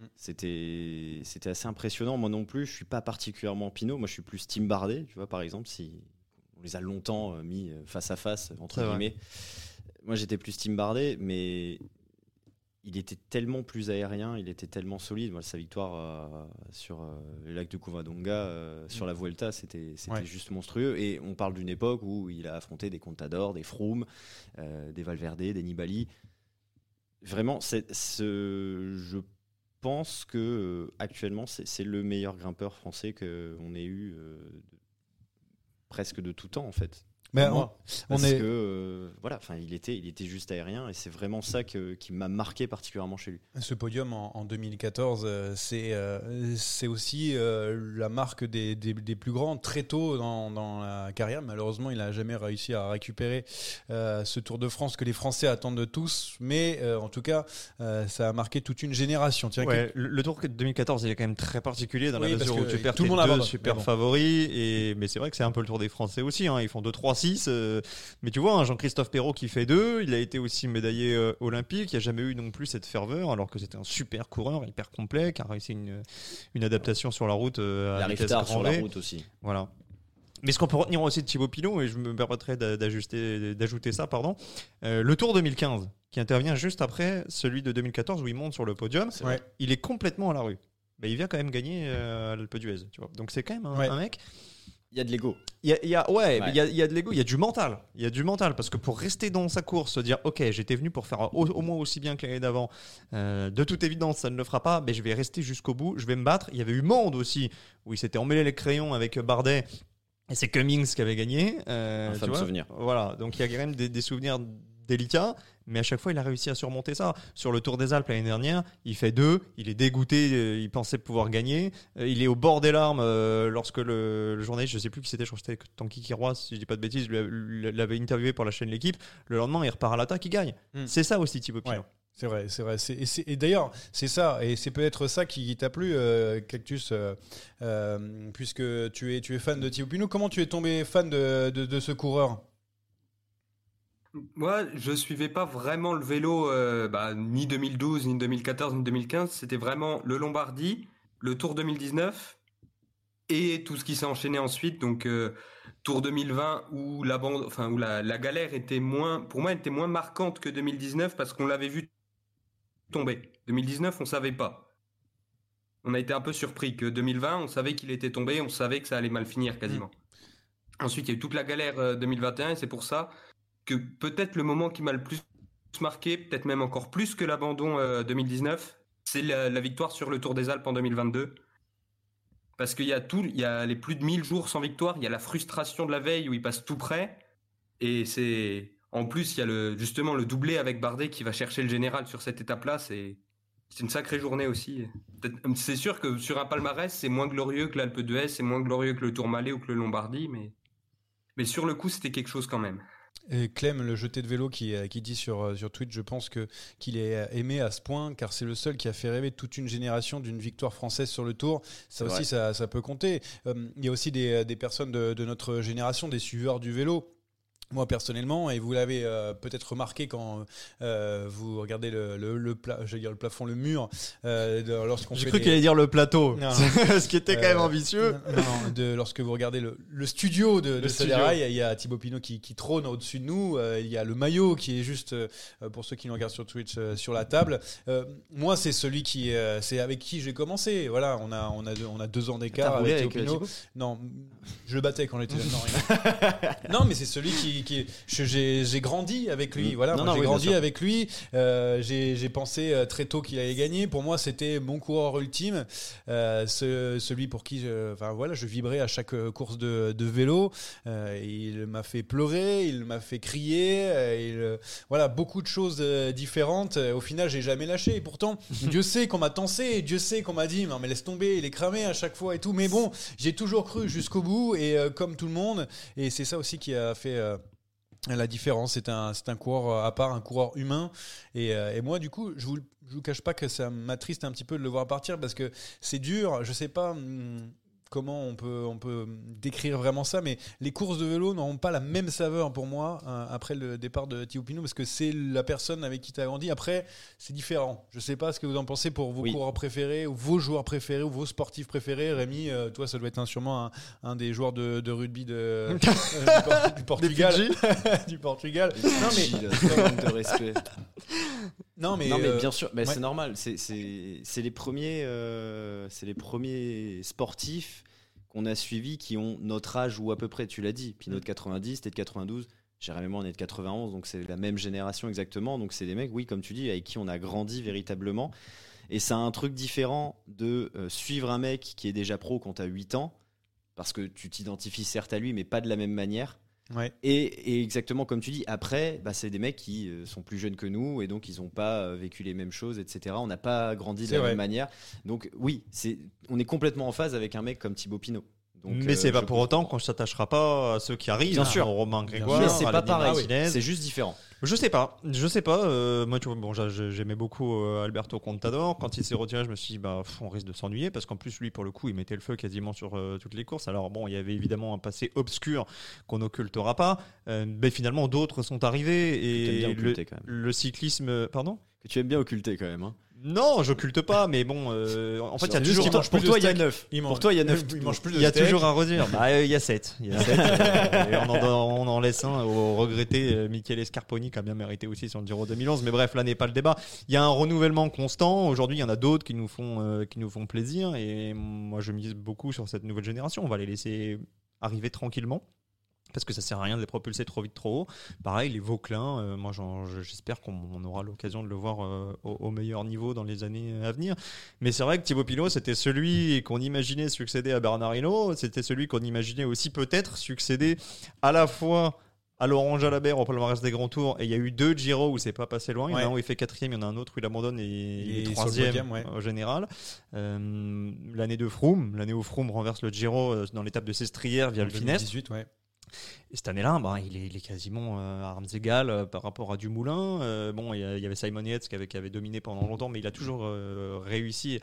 Mm. c'était c'était assez impressionnant. Moi non plus, je suis pas particulièrement Pinot. Moi, je suis plus Tim Bardet, tu vois, par exemple, si on les a longtemps euh, mis face à face, entre vrai. Moi, j'étais plus Bardet, mais il était tellement plus aérien, il était tellement solide. Sa victoire euh, sur euh, le lac de Covadonga, euh, sur la Vuelta, c'était Ouais. juste monstrueux. Et on parle d'une époque où il a affronté des Contador, des Froome, euh, des Valverde, des Nibali. Vraiment, c'est- ce, je pense que actuellement, c'est le meilleur grimpeur français qu'on ait eu de- presque de tout temps, en fait. Mais on, moi, on parce est... que euh, voilà, enfin, il était, il était juste aérien et c'est vraiment ça que, qui m'a marqué particulièrement chez lui. Ce podium en, en 2014, euh, c'est euh, c'est aussi euh, la marque des, des, des, plus grands très tôt dans, dans la carrière. Malheureusement, il n'a jamais réussi à récupérer euh, ce Tour de France que les Français attendent tous, mais euh, en tout cas, ça a marqué toute une génération. Tiens, ouais, le, Tour de 2014, il est quand même très particulier dans oui, la mesure où tu perds tout tes le monde deux super bon. favoris et mais c'est vrai que c'est un peu le Tour des Français aussi. Hein. Ils font deux trois euh, mais tu vois, hein, Jean-Christophe Perrault qui fait 2, il a été aussi médaillé euh, olympique, il n'y a jamais eu non plus cette ferveur, alors que c'était un super coureur, hyper complet, qui a réussi une, adaptation sur la route. Euh, à la vitesse tard sur la route aussi. Voilà. Mais ce qu'on peut retenir aussi de Thibaut Pinot, et je me permettrai d'ajouter ça, pardon, le Tour 2015, qui intervient juste après celui de 2014 où il monte sur le podium, est ouais. il est complètement à la rue. Bah, il vient quand même gagner euh, à l'Alpe d'Huez. Donc c'est quand même un mec il y a de l'ego. Il y a, il y a- ouais, il y a, il y a de l'ego, il y a du mental. Il y a du mental parce que pour rester dans sa course, se dire ok, j'étais venu pour faire au, au moins aussi bien que l'année d'avant. euh, de toute évidence, ça ne le fera pas, mais je vais rester jusqu'au bout. Je vais me battre. Il y avait eu Monde aussi où il s'était emmêlé les crayons avec Bardet. Et c'est Cummings qui avait gagné. euh, Un tu fameux vois. souvenir. Voilà, donc il y a quand même des, des souvenirs délicats, mais à chaque fois il a réussi à surmonter ça. Sur le Tour des Alpes l'année dernière, il fait deux, il est dégoûté, euh, il pensait pouvoir gagner, Euh, il est au bord des larmes euh, lorsque le, le journaliste, je sais plus qui c'était, je crois que c'était Tanguy Kirois, si je dis pas de bêtises, l'avait interviewé pour la chaîne L'équipe. Le lendemain, il repart à l'attaque, il gagne. Mm. C'est ça aussi Thibaut Pinot. Ouais. C'est vrai, c'est vrai. Et, d'ailleurs, c'est ça, et c'est peut-être ça qui t'a plu, euh, Cactus, euh, euh, puisque tu es, tu es fan de Thibaut Pinot. Comment tu es tombé fan de, de, de ce coureur? Moi, je suivais pas vraiment le vélo, euh, bah, ni 2012, ni 2014, ni 2015. C'était vraiment le Lombardie, le Tour 2019 et tout ce qui s'est enchaîné ensuite. Donc, euh, Tour 2020 où la bande, enfin où la, la galère était moins, pour moi, était moins marquante que 2019 parce qu'on l'avait vu tomber. 2019, on savait pas. On a été un peu surpris que 2020, on savait qu'il était tombé, on savait que ça allait mal finir quasiment. Ensuite, il y a eu toute la galère euh, 2021 et c'est pour ça que peut-être le moment qui m'a le plus marqué, peut-être même encore plus que l'abandon euh, 2019, c'est la, victoire sur le Tour des Alpes en 2022. Parce qu'il y a tout, il y a les plus de 1000 jours sans victoire, il y a la frustration de la veille où il passe tout près. Et c'est, en plus, il y a le, justement le doublé avec Bardet qui va chercher le général sur cette étape-là. C'est, une sacrée journée aussi. C'est sûr que sur un palmarès, c'est moins glorieux que l'Alpe d'Huez, c'est moins glorieux que le Tourmalet ou que le Lombardie, mais, mais sur le coup, c'était quelque chose quand même. Et Clem, le jeté de vélo, qui, euh, qui dit sur, euh, sur Twitch, je pense que qu'il est euh, aimé à ce point, car c'est le seul qui a fait rêver toute une génération d'une victoire française sur le Tour. Ça aussi, ça, ça peut compter. Euh, Il y a aussi des, des personnes de, de notre génération, des suiveurs du vélo. Moi personnellement, et vous l'avez euh, peut-être remarqué quand euh, vous regardez le, le, le, pla- j'allais dire le plafond, le mur, euh, lorsqu'on J'ai cru des- qu'il allait dire le plateau. <laughs> Ce qui était quand même Euh, ambitieux. Non, non, de, lorsque vous regardez le, le studio de, de studio. Il y a Thibaut Pinot qui, qui trône au-dessus de nous. il y a le maillot qui est juste, pour ceux qui nous regardent sur Twitch, sur la table. Moi, c'est celui qui, c'est avec qui j'ai commencé. Voilà, on a, on a, deux, on a deux ans d'écart avec, avec, Thibaut Pinot. Non, je le battais quand j'étais <laughs> jeune. Non, mais c'est celui qui, qui j'ai grandi avec lui. Mm. Voilà, j'ai oui, grandi avec lui. Euh, j'ai pensé euh, très tôt qu'il allait gagner. Pour moi, c'était mon coureur ultime. Euh, ce- celui pour qui je, enfin voilà, je vibrais à chaque course de, de vélo. Euh, il m'a fait pleurer, il m'a fait crier, il, voilà, beaucoup de choses différentes. Au final, j'ai jamais lâché. Et pourtant, <laughs> Dieu sait qu'on m'a tensé, Dieu sait qu'on m'a dit, non mais laisse tomber, il est cramé à chaque fois et tout. Mais bon, j'ai toujours cru jusqu'au bout et comme tout le monde. Et c'est ça aussi qui a fait. Euh, la différence, c'est un, c'est un coureur à part, un coureur humain. Et, euh, et moi, du coup, je vous, je vous cache pas que ça m'attriste un petit peu de le voir partir parce que c'est dur. Je sais pas hum, comment on peut, on peut décrire vraiment ça, mais les courses de vélo n'auront pas la même saveur pour moi euh, après le départ de Thibaut Pinot parce que c'est la personne avec qui tu as grandi. Après, c'est différent. Je sais pas ce que vous en pensez pour vos Oui. coureurs préférés ou vos joueurs préférés ou vos sportifs préférés. Rémi, euh, toi, ça doit être un- sûrement un, un des joueurs de, de rugby de, euh, du, Por- du <laughs> Portugal. <laughs> du Portugal. Non, mais, de respect. Non, mais, non mais euh, bien sûr, mais ouais. c'est normal. C'est les premiers, euh, c'est les premiers sportifs qu'on a suivis qui ont notre âge ou à peu près. Tu l'as dit. Pinot de 90, t'es de 92. Jérémy on est de 91, donc c'est la même génération exactement. Donc c'est des mecs, oui, comme tu dis, avec qui on a grandi véritablement. Et c'est un truc différent de euh, suivre un mec qui est déjà pro quand t'as 8 ans, parce que tu t'identifies certes à lui, mais pas de la même manière. Ouais. Et, et exactement comme tu dis, après, bah, c'est des mecs qui euh, sont plus jeunes que nous et donc ils n'ont pas euh, vécu les mêmes choses, etc. On n'a pas grandi de la vrai. même manière. Donc oui, c'est, on est complètement en phase avec un mec comme Thibaut Pinot. Donc, mais euh, c'est pas je pour autant qu'on s'attachera pas à ceux qui arrivent. Bien hein, sûr. Romain Grégoire, Mais c'est pas pareil, c'est juste différent. Je sais pas, je sais pas. euh, moi, tu vois, bon, j'a- j'aimais beaucoup euh, Alberto Contador. Quand il s'est retiré, je me suis dit, bah, on risque de s'ennuyer parce qu'en plus, lui, pour le coup, il mettait le feu quasiment sur euh, toutes les courses. Alors bon, il y avait évidemment un passé obscur qu'on n'occultera pas, euh, mais finalement, d'autres sont arrivés et bien le, occulter, quand même. le cyclisme, pardon? Que tu aimes bien occulter quand même. Hein. Non, j'occulte pas, mais bon, euh, en fait, il y a toujours pour plus toi, il y a steak. 9. Il Pour toi, il y a 9. <laughs> Il mange plus de Il y a steak. toujours à redire. Bah, euh, il y a 7. Il y a euh, <laughs> et on, en, on en laisse un au regretté euh, Michele Scarponi qui a bien mérité aussi sur le Giro 2011. Mais bref, là n'est pas le débat. Il y a un renouvellement constant. Aujourd'hui, il y en a d'autres qui nous font qui nous font plaisir. Et moi, je mise beaucoup sur cette nouvelle génération. On va les laisser arriver tranquillement. Parce que ça sert à rien de les propulser trop vite, trop haut. Pareil, les Vauclins, euh, moi j'espère qu'on on aura l'occasion de le voir euh, au, au meilleur niveau dans les années à venir. Mais c'est vrai que Thibaut Pinot, c'était celui qu'on imaginait succéder à Bernard Hinault, c'était celui qu'on imaginait aussi peut-être succéder à la fois à Laurent Jalabert au palmarès des grands tours et il y a eu deux Giro où c'est pas passé loin. Il y en a Ouais. un où il fait quatrième, il y en a un autre où il abandonne et il est troisième ouais. au général. Euh, l'année de Froome, l'année où Froome renverse le Giro dans l'étape de Sestrière via En le Finestre. 2018, ouais. Et cette année-là, bah, il, est, quasiment euh, à armes égales euh, par rapport à Dumoulin. Euh, bon, il y, avait Simon Yates qui avait, dominé pendant longtemps, mais il a toujours réussi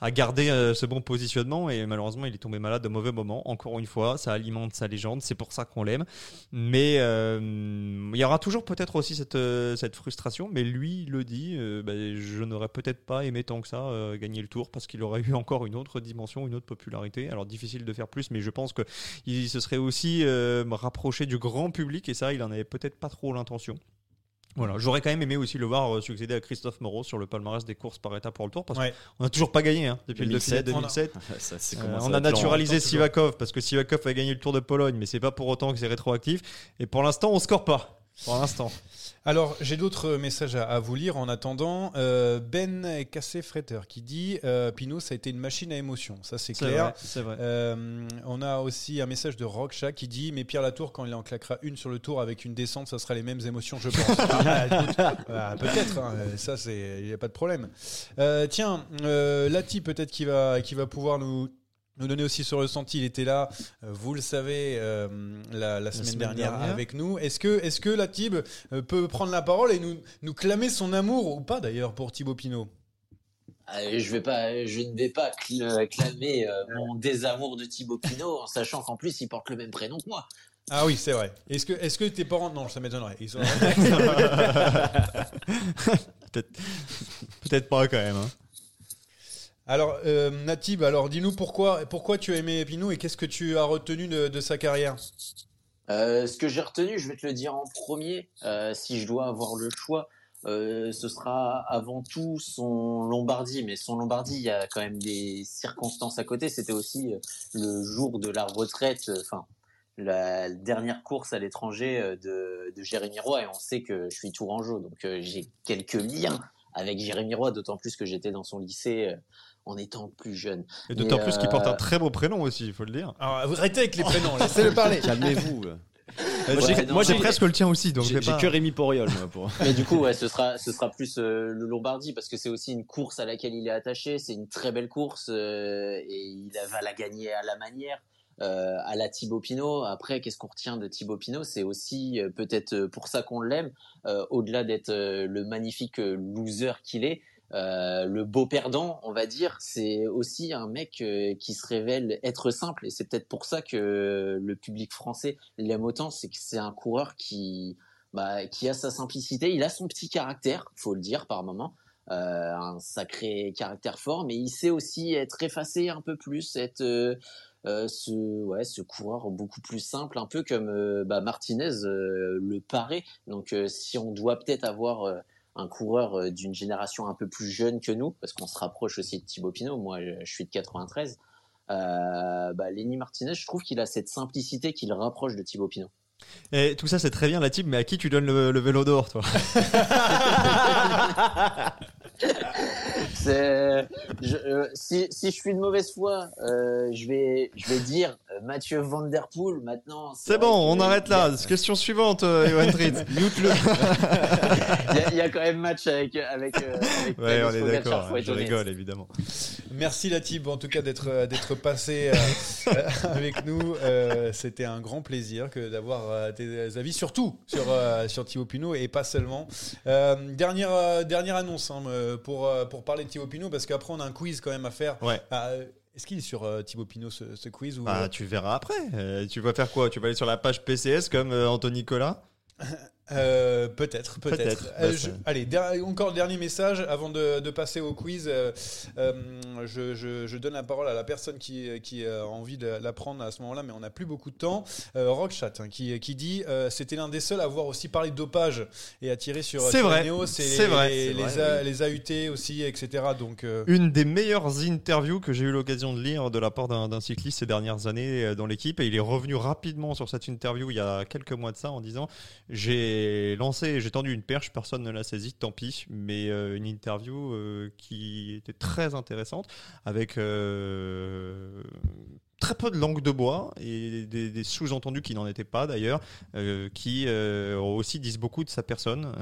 à garder ce bon positionnement. Et malheureusement, il est tombé malade de mauvais moment. Encore une fois, ça alimente sa légende. C'est pour ça qu'on l'aime. Mais il y aura toujours peut-être aussi cette, frustration. Mais lui, il le dit bah, je n'aurais peut-être pas aimé tant que ça gagner le tour parce qu'il aurait eu encore une autre dimension, une autre popularité. Alors, difficile de faire plus, mais je pense que il se serait aussi euh, rapproché du grand public et ça, il en avait peut-être pas trop l'intention. Voilà, j'aurais quand même aimé aussi le voir euh, succéder à Christophe Moreau sur le palmarès des courses par étape pour le Tour parce Ouais. qu'on n'a toujours pas gagné hein, depuis 2007, le Dauphiné <laughs> 2007. Ça, c'est Euh, on a être lent, naturalisé. Sivakov parce que Sivakov a gagné le Tour de Pologne, mais c'est pas pour autant que c'est rétroactif. Et pour l'instant, on score pas. Pour l'instant. Alors, j'ai d'autres messages à, à vous lire en attendant. Euh, ben Cassé-Fretter qui dit euh, Pinot, ça a été une machine à émotion. Ça, c'est clair. vrai, c'est vrai. Euh, on a aussi un message de Rocksha qui dit Mais Pierre Latour, quand il en claquera une sur le tour avec une descente, ça sera les mêmes émotions, je pense. <laughs> Ah, écoute, ah, Peut-être, hein, ça, c'est il n'y a pas de problème. Euh, tiens, Lati, peut-être qui va, qui va pouvoir nous. Nous donner aussi son ressenti, il était là, euh, vous le savez, euh, la, la semaine, semaine dernière, dernière. avec nous. Est-ce que, est-ce que Latib euh, peut prendre la parole et nous, nous clamer son amour ou pas d'ailleurs pour Thibaut Pinot? Euh, je vais pas, je ne vais pas cl- clamer euh, mon désamour de Thibaut Pinot en sachant qu'en plus il porte le même prénom que moi. Ah oui, c'est vrai. Est-ce que, est-ce que tes parents, non, ça m'étonnerait. Ils sont- <laughs> Peut-être peut-être pas quand même. hein. Alors, euh, Natib, alors dis-nous pourquoi, pourquoi tu as aimé Pinot et qu'est-ce que tu as retenu de, sa carrière? Euh, ce que j'ai retenu, je vais te le dire en premier, euh, si je dois avoir le choix, euh, ce sera avant tout son Lombardie. Mais son Lombardie, il y a quand même des circonstances à côté. C'était aussi le jour de la retraite, enfin la dernière course à l'étranger de, de Jérémy Roy. Et on sait que je suis tourangeau, donc j'ai quelques liens avec Jérémy Roy, d'autant plus que j'étais dans son lycée en étant plus jeune. Et d'autant plus qu'il porte un euh, très beau prénom aussi, il faut le dire. Alors, arrêtez avec les prénoms, <laughs> laissez-le parler. Calmez-vous. <laughs> Euh, Ouais, moi j'ai mais- presque le tien aussi, donc J'ai pas- que Rémi Poriol, pour. <laughs> Mais du coup, ouais, ce sera, ce sera plus euh, le Lombardie parce que c'est aussi une course à laquelle il est attaché. C'est une très belle course euh, et il va la gagner à la manière, euh, à la Thibaut Pinot. Après, qu'est-ce qu'on retient de Thibaut Pinot? C'est aussi euh, peut-être pour ça qu'on l'aime, euh, au-delà d'être euh, le magnifique euh, loser qu'il est. euh, le beau perdant, on va dire, c'est aussi un mec euh, qui se révèle être simple. Et c'est peut-être pour ça que le public français l'aime autant, c'est que c'est un coureur qui, bah, a sa simplicité, il a son petit caractère, faut le dire par moment, euh, un sacré caractère fort, mais il sait aussi être effacé un peu plus, être ce, coureur beaucoup plus simple, un peu comme bah, Martinez le paraît. Donc si on doit peut-être avoir un coureur euh, d'une génération un peu plus jeune que nous, parce qu'on se rapproche aussi de Thibaut Pinot, moi je, suis de 93, euh, bah, Lenny Martinez, je trouve qu'il a cette simplicité qui le rapproche de Thibaut Pinot. Et tout ça c'est très bien la type, mais à qui tu donnes le, le vélo d'or toi? <laughs> je- euh, si, si je suis de mauvaise foi, euh, je vais je vais dire euh, Mathieu Van Der Poel. Maintenant, C'est bon, on arrête là. Question suivante, euh, Johan Tritz. <laughs> Mute-le. <laughs> Il y, a- il y a quand même match avec avec. euh, avec Ouais, on est d'accord. Je rigole évidemment. Merci Latib en tout cas d'être euh, d'être passé euh, <laughs> avec nous. Euh, C'était un grand plaisir que d'avoir euh, tes avis surtout sur sur Thibaut Pinot et pas seulement. Dernière dernière annonce hein, pour pour parler de Thibaut Pinot parce qu'après on a un quiz quand même à faire. Ouais. Ah, Est-ce qu'il est sur euh, Thibaut Pinot ce, ce quiz ou Bah, tu verras après. Euh, tu vas faire quoi? Tu vas aller sur la page PCS comme euh, Anthony Collat? <laughs> Euh, peut-être, peut-être. Euh, Bah, je- allez, der- encore le dernier message avant de, de passer au quiz. Euh, je, je- je donne la parole à la personne qui, qui a envie de la prendre à ce moment-là, mais on n'a plus beaucoup de temps. Rockchat, hein, qui, qui dit c'était l'un des seuls à avoir aussi parlé de dopage et à tirer sur, C'est vrai. C'est vrai, les, les, vrai, A- oui. les AUT aussi, etc. Donc, Une des meilleures interviews que j'ai eu l'occasion de lire de la part d'un cycliste ces dernières années dans l'équipe. Et il est revenu rapidement sur cette interview il y a quelques mois de ça en disant J'ai lancé, j'ai tendu une perche, personne ne l'a saisie, tant pis. Mais euh, une interview euh, qui était très intéressante avec. euh, Très peu de langue de bois et des, des sous-entendus qui n'en étaient pas d'ailleurs, qui aussi disent beaucoup de sa personne.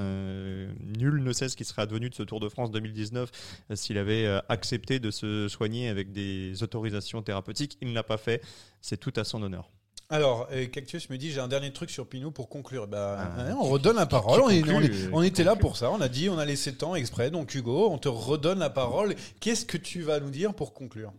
Nul ne sait ce qui serait advenu de ce Tour de France 2019 euh, s'il avait accepté de se soigner avec des autorisations thérapeutiques. Il ne l'a pas fait. C'est tout à son honneur. Alors, euh, Cactus me dit j'ai un dernier truc sur Pinot pour conclure. Bah, Ah, hein, on redonne la parole. On, est- conclut, on est- on était là pour ça. On a dit, on a laissé le temps exprès. Donc Hugo, on te redonne la parole. Qu'est-ce que tu vas nous dire pour conclure?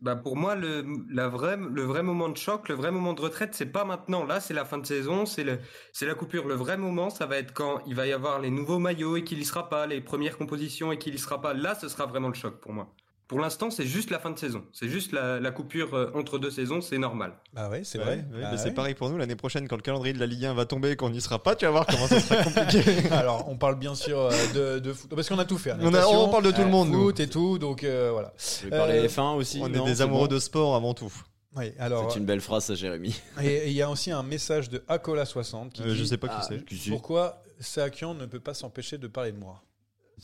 Bah pour moi, le, la vraie, le vrai moment de choc, le vrai moment de retraite, c'est pas maintenant. Là, c'est la fin de saison, c'est le, c'est la coupure. Le vrai moment, ça va être quand il va y avoir les nouveaux maillots et qu'il y sera pas, les premières compositions et qu'il y sera pas. Là, ce sera vraiment le choc pour moi. Pour l'instant, c'est juste la fin de saison. C'est juste la, la coupure euh, entre deux saisons, c'est normal. Bah ouais, c'est Ouais, vrai. ouais, Bah bah, c'est ouais. pareil pour nous l'année prochaine quand le calendrier de la Ligue 1 va tomber et qu'on n'y sera pas, tu vas voir comment ça sera <laughs> compliqué. Alors, on parle bien sûr euh, de, de foot parce qu'on a tout fait. hein, On a- natation, on parle de tout le monde, nous. Foot et tout, donc euh, voilà. Je vais parler Euh, F1 aussi. On est des amoureux bon de sport avant tout. Oui, alors. C'est une belle phrase, ça, Jérémy. Et il y a aussi un message de Acola60 qui Euh, je dit sais pas qui Ah, c'est. pourquoi Sakian ne peut pas s'empêcher de parler de moi?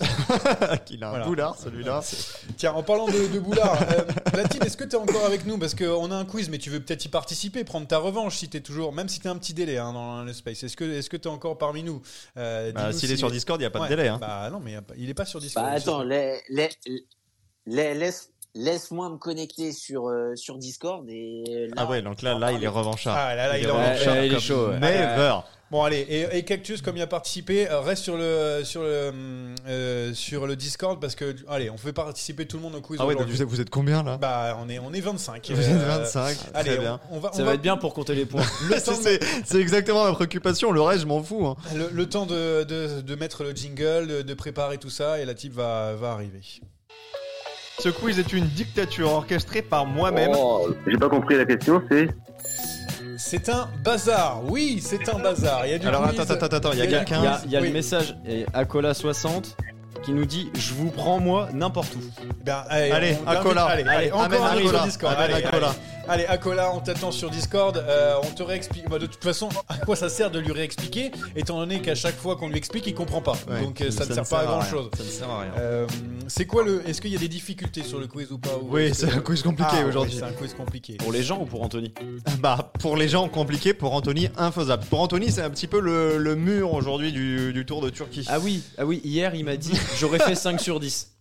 <laughs> Qu'il a un Voilà. boulard celui-là. <laughs> Tiens, en parlant de, de boulard, euh, la team, est-ce que tu es encore avec nous? Parce qu'on a un quiz, mais tu veux peut-être y participer, prendre ta revanche si tu es toujours, même si tu un petit délai hein, dans le space. Est-ce que est-ce que tu es encore parmi nous? Euh, Bah, S'il est sur Discord, il n'y a pas Ouais, de délai. Hein. Bah non, mais y a pas- il est pas sur Discord. Bah est sur- attends, la- la- la- laisse, laisse-moi me connecter sur, euh, sur Discord et là, Ah ouais, donc là, là, il est revanchard. Ah là, là, il est Ouais, revanchard. il est chaud, ouais. Never. Bon allez, et, et Cactus comme il a participé, euh, reste sur le sur le euh, sur le Discord parce que allez, on fait participer tout le monde au quiz Ah ouais, donc vous êtes, vous êtes combien là? Bah on est on est 25. Vous êtes Euh, 25, allez, très on- bien. On, va, on Ça va être bien pour compter les points. <laughs> Le temps, de, C'est c'est exactement ma préoccupation. Le reste, je m'en fous. hein. le, le temps de, de, de mettre le jingle, de, de préparer tout ça et la type va va arriver. Ce quiz est une dictature orchestrée par moi-même. Oh, J'ai pas compris la question, c'est. C'est un bazar. Oui, c'est un bazar. Il y a du Alors, quiz. attends, attends, attends, il y a Il y a, quelqu'un. il y a- il y a Oui. le message et Acola60 qui nous dit Je vous prends moi n'importe où. Ben, allez, Allez, on- Acola. Allez, allez, Allez, encore un sur Discord. Amène Allez, Acola. allez. Allez, Acola, on t'attend sur Discord. Euh, on te réexplique. Bah, de toute façon, <laughs> à quoi ça sert de lui réexpliquer Étant donné qu'à chaque fois qu'on lui explique, il comprend pas. Ouais, Donc euh, ça, ne sert pas à grand rien. chose. Ça ne sert à rien. Euh, c'est quoi le Est-ce qu'il y a des difficultés sur le quiz ou pas? Ou Oui, c'est que- un quiz compliqué Ah, oui, aujourd'hui. c'est un quiz compliqué. Pour les gens ou pour Anthony? Bah, pour les gens compliqués, pour Anthony, infaisable. Pour Anthony, c'est un petit peu le, le mur aujourd'hui du, du Tour de Turquie. Ah oui, ah oui, hier il m'a dit J'aurais fait 5 sur 10.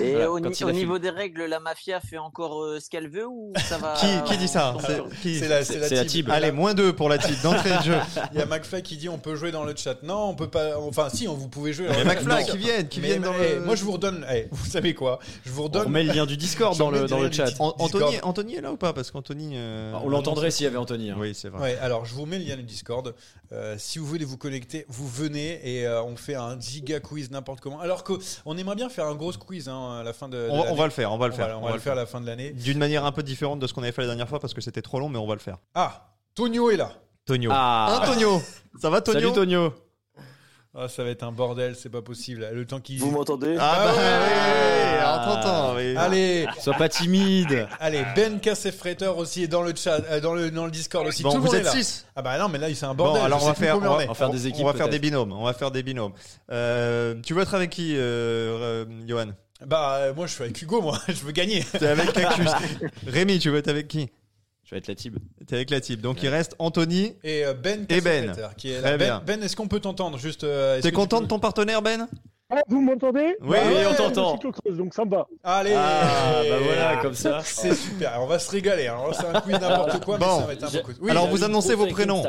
Et Voilà, au, ni- niveau des règles, la mafia fait encore euh, ce qu'elle veut ou ça va Qui, qui dit ça C'est- la, la team. Allez, moins 2 pour la titre d'entrée de jeu. <laughs> Il y a McFly qui dit on peut jouer dans le chat. Non, on peut pas. Enfin, si, on, vous pouvez jouer. dans Il y a. McFly Non. qui viennent, qui Mais- viennent dans eh, le. Moi, je vous redonne. eh, <laughs> vous savez quoi? Je vous On redonne. met le lien du Discord dans le, dans le chat. Anthony, Anthony est là ou pas? Parce qu'Anthony. euh, On l'entendrait s'il y avait Anthony. hein. Oui, c'est vrai. Ouais, alors je vous mets le lien du Discord. Euh, si vous voulez vous connecter, vous venez et euh, on fait un giga quiz n'importe comment. Alors qu'on aimerait bien faire un gros quiz hein, à la fin de. de On, va- on l'année. va le faire, on va le On faire. va, on va le faire à la fin de l'année. D'une manière un peu différente de ce qu'on avait fait la dernière fois parce que c'était trop long, mais on va le faire. Ah, Tonio est là. Tonio. Ah, Antonio <laughs> Ça va, Tonio Salut Tonio. Ah, ça va être un bordel, c'est pas possible. Le temps qu'il. Vous m'entendez Ah bah Ah ouais, Ah. on t'entend, oui. Allez, Sois pas timide. allez, Ben Cassefreter aussi est dans le chat, euh, dans le dans le Discord aussi. Bon, Tout le vous monde êtes là. 6 Ah bah non, mais là c'est un Bon, bordel. alors je on va faire, on on va, faire des équipes, on va faire des binômes. On va faire des binômes. Euh, tu veux être avec qui, euh, euh, Johan Bah euh, moi je suis avec Hugo, moi <laughs> je veux gagner. T'es avec Cactus. <laughs> Rémi, tu veux être avec qui? Je vais être la type. T'es avec la type. Donc il reste Anthony. Et euh, Ben Et Ben. Qui est Très là. bien. Ben, ben est-ce qu'on peut t'entendre? Juste euh, est-ce T'es que tu content peux- de ton partenaire, Ben? Ah, vous m'entendez? Oui, oui, on je t'entend. suis donc ça me va. Allez Ah, bah voilà, comme ça. C'est super, on va se régaler. hein. Alors, c'est un quiz n'importe quoi, mais Bon. ça va être un beau quiz. Oui, Alors vous annoncez vos prénoms.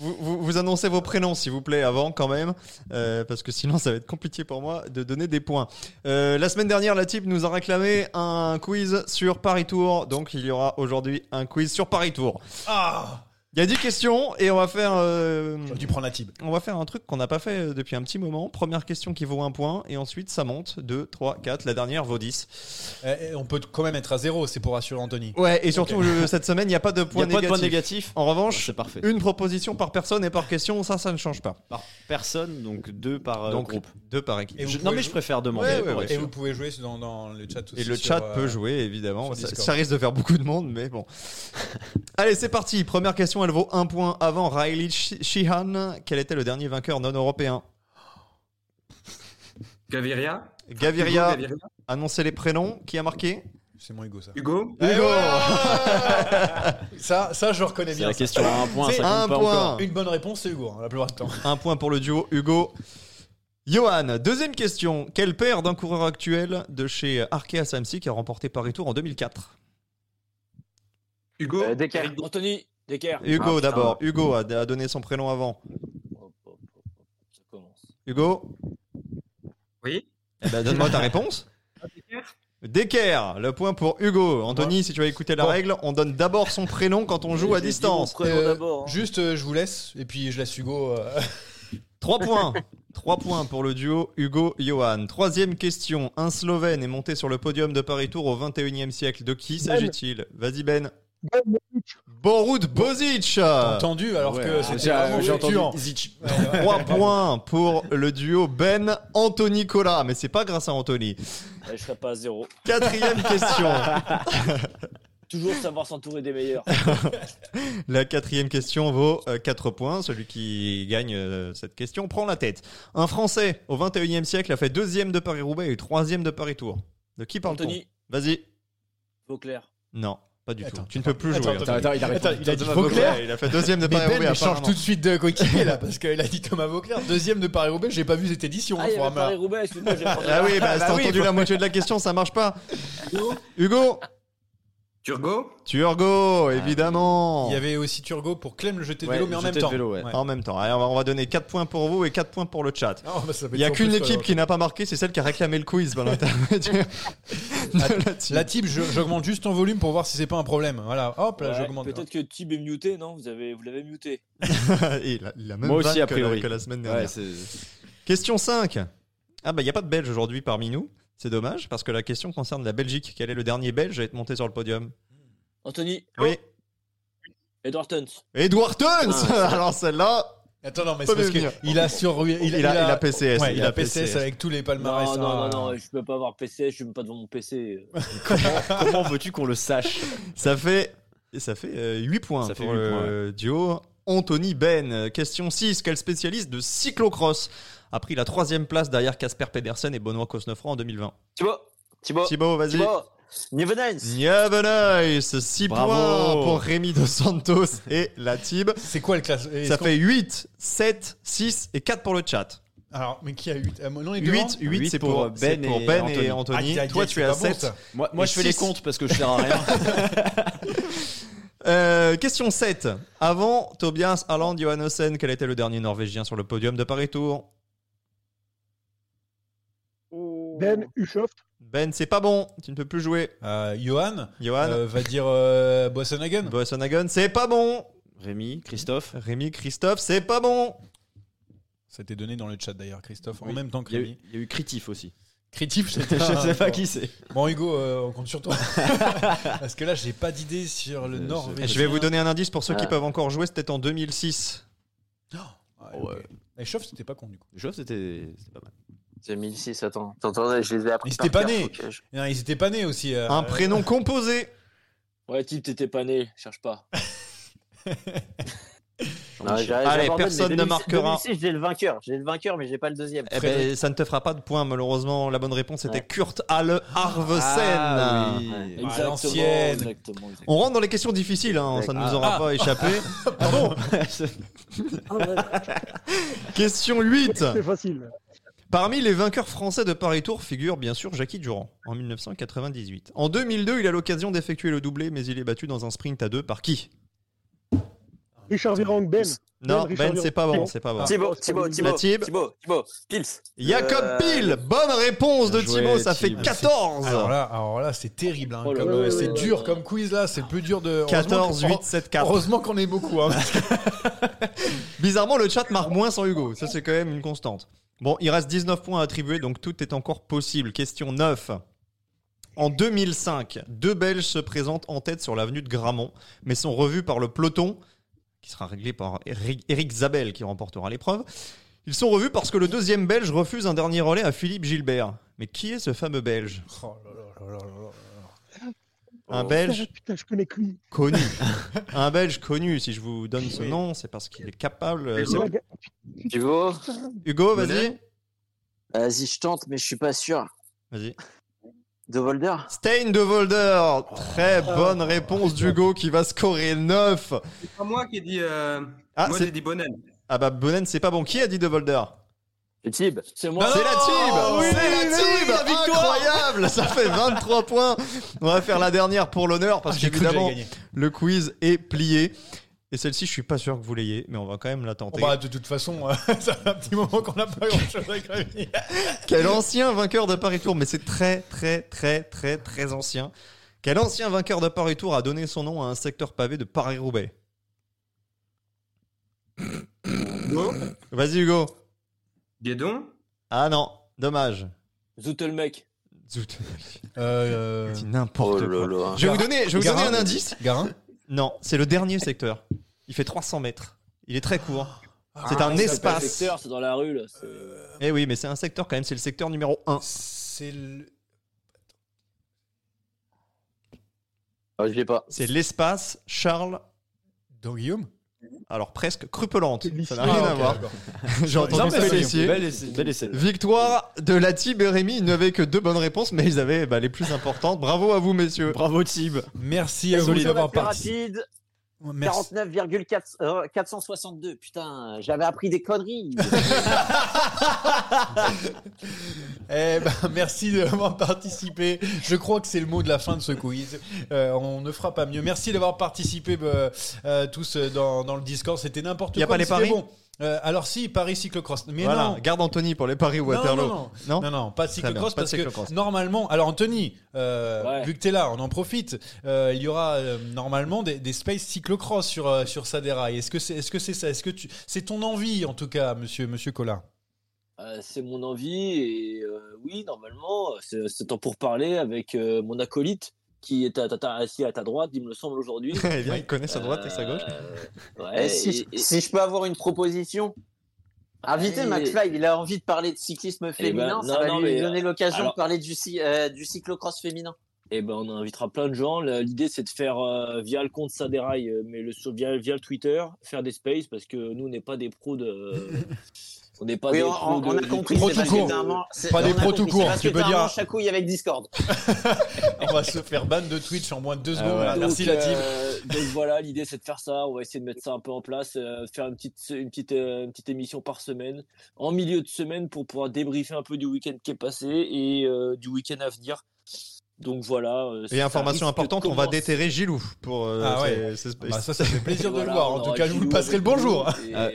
Vous annoncez vos prénoms, s'il vous plaît, avant quand même, euh, parce que sinon ça va être compliqué pour moi de donner des points. Euh, la semaine dernière, la type nous a réclamé un quiz sur Paris Tour, donc il y aura aujourd'hui un quiz sur Paris Tour. Ah Il y a 10 questions et on va faire, euh, J'aurais dû prendre la type. on va faire un truc qu'on n'a pas fait euh, depuis un petit moment. Première question qui vaut un point et ensuite ça monte 2, 3, 4. La dernière vaut 10. Eh, eh, on peut quand même être à zéro, c'est pour rassurer Anthony. Ouais, et surtout je- cette semaine, il n'y a pas de Il n'y points a pas de négatifs. point négatif. En revanche, C'est parfait. une proposition par personne et par question, ça, ça ne change pas. Par personne, donc deux par euh, Donc groupe. deux par équipe. Et vous Je- pouvez non mais jouer- je préfère demander. Ouais, ouais, pour ouais. être Et sûr. vous pouvez jouer dans, dans le chat aussi. Et le sur, chat euh, peut jouer, évidemment. sur Ça, Discord. ça risque de faire beaucoup de monde, mais bon. <laughs> Allez, c'est parti. Première question, elle vaut un point avant Riley Sheehan. Quel était le dernier vainqueur non européen? Gaviria? Gaviria, Hugo Gaviria annoncez les prénoms. Qui a marqué? C'est mon Hugo ça. Hugo Eh voilà ça, ça, je reconnais C'est bien. la ça. question à un point, C'est ça un point. encore. Une bonne réponse, c'est Hugo, hein, la plupart du temps. Un point pour le duo Hugo. Johan, deuxième question. Quel père d'un coureur actuel de chez Arkea Samsic a remporté Paris Tour en 2004 Hugo Euh. Anthony, Decker. Hugo Ah, d'abord. Hugo a, a donné son prénom avant. Ça commence. Hugo Oui Eh ben, donne-moi ta réponse. <laughs> Decker, le point pour Hugo. Anthony, si tu vas écouter la Bon. règle, on donne d'abord son prénom quand on joue à distance. Euh, d'abord, hein. Juste, euh, je vous laisse et puis je laisse Hugo. euh, <laughs> 3 points. 3 points pour le duo Hugo-Johan. Troisième question. Un Slovène est monté sur le podium de Paris Tour au 21e siècle. De qui s'agit-il? Vas-y Ben. Borut Bozic. Entendu alors Ouais, que ah, c'était j'ai- vraiment j'ai entendu. Zic. Ouais, ouais. 3 points pour le duo Ben Anthony Cola. Mais c'est pas grâce à Anthony. Je serais pas à zéro. Quatrième question. <laughs> Toujours savoir s'entourer des meilleurs. <laughs> La quatrième question vaut 4 points. Celui qui gagne euh, cette question prend la tête. Un Français au 21e siècle a fait deuxième de Paris-Roubaix et troisième de Paris-Tour. De qui parle-t-on? Anthony, Vas-y. Vauclair. Non, pas du Attends, tout. Tu ne peux plus attends, jouer. attends, Anthony. Attends, il a il a dit Thomas Vauclair. Il a fait deuxième de Mais Ben, Paris-Roubaix. mais change tout de suite de coéquipier là <laughs> parce qu'il a dit Thomas Vauclair, deuxième de Paris-Roubaix. J'ai pas vu cette édition. Ah, hein, il avait Fourama. Paris-Roubaix. <laughs> Ah oui, bah, Ah, t'as bah oui, entendu faut- la moitié de la question, ça marche pas. Hugo Turgo Turgo, évidemment. Il y avait aussi Turgot pour Clem le jeté de Ouais, vélo, mais en même de temps. vélo, ouais. En même temps. Allez, on va- on va donner 4 points pour vous et 4 points pour le chat. Ah, bah, ça va Il n'y a qu'une plus, équipe alors. qui n'a pas marqué, c'est celle qui a réclamé le quiz par l'intermédiaire de la team. La type, je- j'augmente juste ton volume pour voir si c'est pas un problème. Voilà, hop là, Ouais, j'augmente. Peut-être que Tib est muté, non? Vous, avez, vous l'avez muté. <laughs> Et il, a, il a même Moi aussi, vanne a que la- priori. que la semaine dernière. Ouais, c'est. Question 5. Ah bah il n'y a pas de Belge aujourd'hui parmi nous. C'est dommage parce que la question concerne la Belgique. Quel est le dernier Belge à être monté sur le podium Anthony, Oui. Edward Tuns. Edouard Tuns <laughs> Alors celle-là, Attends, non, mais c'est parce qu'il a sur. Il, il, a, il a PCS. Ouais, il a PCS avec tous les palmarès. Non, non, hein. non, non, je peux pas avoir PC, je suis même pas devant mon PC. <laughs> Comment veux-tu qu'on le sache Ça fait, ça fait euh, 8 points Ça fait pour le duo Anthony Ben. Question 6. Quel spécialiste de cyclocross a pris la troisième place derrière Casper Pedersen et Benoît Cosnefroy en 2020 Thibaut, Thibaut, Thibaut, vas-y. Thibaut, Nievenens. Nice 6 Bravo. points pour Rémi Dos Santos et la team. C'est quoi le classe est-ce Ça fait 8, 7, 6 et 4 pour le chat. Alors, mais qui a 8 Non, il est 8, devant 8, Huit c'est pour pour, Ben pour et Ben et Anthony. Anthony. Aïe, aïe, Toi, tu es à pas bon, 7. ça. Moi, moi Et je fais les comptes parce que je sers à rien. <laughs> Euh, question 7. Avant Tobias Alland Johannessen, quel était le dernier Norvégien sur le podium de Paris Tour? Ben Ushoft. Ben, c'est pas bon. Tu ne peux plus jouer. Euh, Johan Johan euh, va dire euh, Boissenhagen. Boasson-Hagen, c'est pas bon. Rémi, Christophe. Rémi Christophe, c'est pas bon. Ça t'est donné dans le chat d'ailleurs, Christophe, en Oui. même temps que Il y, a eu, Rémi. il y a eu Critif aussi. Critif, c'était <laughs> je sais pas qui c'est. Bon, Hugo, euh, on compte sur toi. <laughs> Parce que là, j'ai pas d'idée sur le Euh, Nord. je- Je vais vous donner un indice pour ceux qui Ah. peuvent encore jouer. C'était en 2006. Ouais. Et Chauffe, c'était pas con du coup. Je c'était c'était pas mal. 2006, attends. Attends, je les ai appris. Ils étaient pas nés. je- Non, ils étaient pas nés aussi. euh, Un prénom composé. Ouais, Tib, t'étais pas né, cherche pas. <laughs> Non, Allez, personne ne 2006, marquera. 2006, j'ai le vainqueur. J'ai le vainqueur, mais j'ai pas le deuxième. Eh ben, ça ne te fera pas de points, malheureusement. La bonne réponse était Ouais. Kurt Halle Arvesen. Ah, oui. Ouais. exactement, exactement. On rentre dans les questions difficiles, hein, ça ne nous aura Ah. pas échappé. Ah <laughs> bon <laughs> Question 8. C'est facile. Parmi les vainqueurs français de Paris Tour figure bien sûr Jackie Durand en 1998. En 2002, il a l'occasion d'effectuer le doublé, mais il est battu dans un sprint à deux par qui? Richard Virang, Ben. Non, Richard Ben, c'est pas bon, Thibaut. c'est pas bon. Thibaut, Thibaut, Thibaut. Thibaut, Thibaut, Pils. Jacob Euh, Pil, bonne réponse de Thibaut, ça fait Thib. 14. Alors là, alors là c'est terrible. hein, Oh c'est là dur là. comme quiz là. C'est le plus dur de. 14, heureusement 8, que- 7, 4. Heureusement qu'on est beaucoup. hein. <laughs> Bizarrement, le chat marque moins sans Hugo. Ça, c'est quand même une constante. Bon, il reste 19 points à attribuer, donc tout est encore possible. Question 9. En 2005, deux Belges se présentent en tête sur l'avenue de Gramont, mais sont revus par le peloton, qui sera réglé par Eric, Zabel, qui remportera l'épreuve. Ils sont revus parce que le deuxième Belge refuse un dernier relais à Philippe Gilbert. Mais qui est ce fameux Belge? Oh là là là. Un Oh, Belge Putain, je connais que lui. connu. <laughs> un Belge connu. Si je vous donne ce nom, c'est parce qu'il est capable. Thibaut. Hugo, vas-y. Vas-y, je tente, mais je suis pas sûr. Vas-y. De Volder Stein de Volder. Très bonne réponse d'Hugo qui va scorer 9. C'est pas moi qui ai dit. euh, Ah, moi, c'est- j'ai dit Bonnen. Ah bah Bonen, c'est pas bon. Qui a dit de Volder? C'est Tib. C'est moi. C'est la Tib oui, C'est la Tib oui, la victoire Incroyable Ça fait 23 points On va faire la dernière pour l'honneur parce Ah, que qu'évidemment, le quiz est plié. Et celle-ci, je suis pas sûr que vous l'ayez, mais on va quand même la Oh, tenter. bah, de toute façon, euh, <laughs> ça fait un petit moment qu'on n'a pas grand-chose à gagner. Quel ancien vainqueur de Paris Tour, mais c'est très très très très très ancien. Quel ancien vainqueur de Paris Tour a donné son nom à un secteur pavé de Paris-Roubaix? Vas-y Hugo. Guédon? Ah non, dommage. Zoutelmec. Zout. Euh, <laughs> Dis n'importe Oh quoi. là. Je vais vous donner, je vais vous donner un indice. Garin Non, c'est le dernier secteur. Il fait 300 mètres. Il est très court. C'est Ah, un c'est pas espace. le secteur, C'est dans la rue, là. c'est- Eh oui, mais c'est un secteur quand même. C'est le secteur numéro 1. C'est le... Ah, je l'ai pas. C'est l'espace Charles. Don Guillaume? Alors presque crupelante. Ça n'a Ah, rien ok, à voir. <laughs> J'ai entendu. Bel essai. Victoire de la Tib et Rémi. Ils n'avaient que deux bonnes réponses, mais ils avaient bah, les plus importantes. Bravo à vous, messieurs. Bravo Tib. Merci à vous d'avoir participé. Rapide. Merci. 49,462. Putain, j'avais appris des conneries. <laughs> Eh ben, merci d'avoir participé. Je crois que c'est le mot de la fin de ce quiz. Euh, on ne fera pas mieux. Merci d'avoir participé euh, euh, tous euh, dans, dans le Discord. C'était n'importe quoi. Y a pas les paris? bon. Euh, alors si, Paris cyclocross. Mais voilà, non. garde Anthony pour les paris Non, Waterloo. non, non. Non, non, pas de bien, cyclocross de parce cyclocross. que normalement, alors Anthony, euh, Ouais. vu que t'es là, on en profite. euh, il y aura euh, normalement des, des space cyclocross sur euh, sur Saderail. Est-ce que c'est est-ce que c'est ça? Est-ce que tu c'est ton envie en tout cas, monsieur monsieur Collin? Euh, c'est mon envie et euh, oui, normalement, c'est c'est temps pour parler avec euh, mon acolyte qui est à- à- à- assis à ta droite, il me le semble aujourd'hui. <laughs> Eh bien, il connaît sa droite et sa gauche. Euh, ouais, Eh, si, et- et- si je peux avoir une proposition. Invitez Eh, McFly, il a envie de parler de cyclisme féminin, ben, ça non, va non, lui mais, donner l'occasion alors- de parler du, euh, du cyclocross féminin. Eh ben, on invitera plein de gens. L'idée, c'est de faire euh, via le compte Saderail, euh, mais le, sur, via, via le Twitter, faire des spaces parce que nous, on n'est pas des pros de. <laughs> on n'est pas Oui, des on, pros on- de. on a compris, Pro tout court. Pas des on a pro tout court, tu peux dire- avec Discord. <laughs> On va se faire ban de Twitch en moins de deux secondes. ouais. Voilà, Merci Donc, la team. euh, donc voilà, l'idée c'est de faire ça. On va essayer de mettre ça un peu en place, euh, faire une petite, une petite, euh, une petite émission par semaine, en milieu de semaine pour pouvoir débriefer un peu du week-end qui est passé et euh, du week-end à venir. Donc voilà. Et information importante, on va déterrer Gilou pour euh, Ah ouais. ces- ces spaces. Bah, ça, ça fait plaisir de Voilà, le voir. En tout cas, je vous le passerai le bonjour. Et, Ah. euh,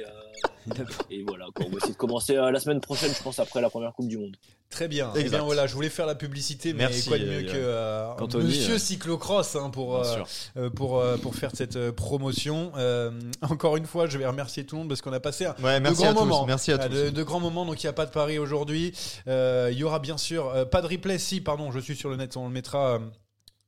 <laughs> et voilà, quoi, on va essayer de commencer euh, la semaine prochaine, je pense, après la première Coupe du Monde. Très bien. Eh bien voilà, je voulais faire la publicité, mais Merci, quoi de mieux euh, que euh, Anthony, Monsieur euh, Cyclocross hein, pour pour euh, pour faire cette promotion. Euh, encore une fois, je vais remercier tout le monde parce qu'on a passé un, Ouais, de grands à tous. moments. Merci à Ah, tous. De, de grands moments. Donc il n'y a pas de pari aujourd'hui. Euh, Il y aura bien sûr euh, pas de replay. Si, pardon, je suis sur le net. On le mettra.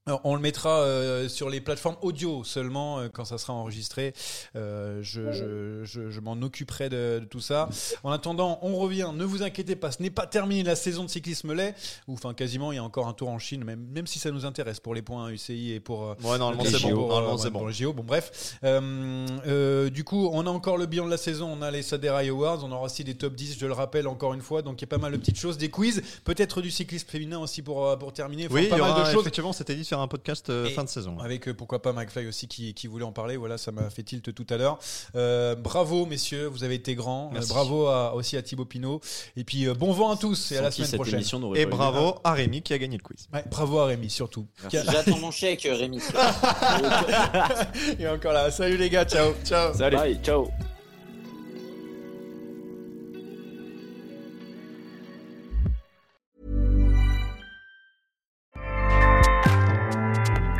Euh, alors, on le mettra euh, sur les plateformes audio seulement euh, quand ça sera enregistré. Euh, je je, je, je m'en occuperai de, de tout ça. En attendant, on revient. Ne vous inquiétez pas, ce n'est pas terminé la saison de cyclisme lait. Ou enfin quasiment, il y a encore un tour en Chine, même même si ça nous intéresse pour les points UCI et pour. euh, Ouais, normalement les c'est JO, bon. pour, Normalement euh, c'est pour bon. le JO. Bon, bref. Euh, euh, du coup, on a encore le bilan de la saison. On a les Saderail Awards. On aura aussi des top 10, je le rappelle encore une fois. Donc, il y a pas mal de petites choses. Des quiz. Peut-être du cyclisme féminin aussi pour, euh, pour terminer. Enfin, Oui, il pas y mal aura de choses. effectivement, c'était dit de faire un podcast euh, fin de saison. Avec euh, pourquoi pas McFly aussi qui, qui voulait en parler. Voilà, ça m'a fait tilt tout à l'heure. Euh, bravo, messieurs. Vous avez été grands. Euh, bravo à- aussi à Thibaut Pinot. Et puis, euh, bon vent à tous et à la semaine cette prochaine. Et bravo à Rémi qui a gagné le quiz. Ouais, bravo à Rémi surtout. J'attends mon chèque, Rémi. <laughs> Et encore là. Salut les gars. Ciao. Ciao. Salut. Bye, ciao.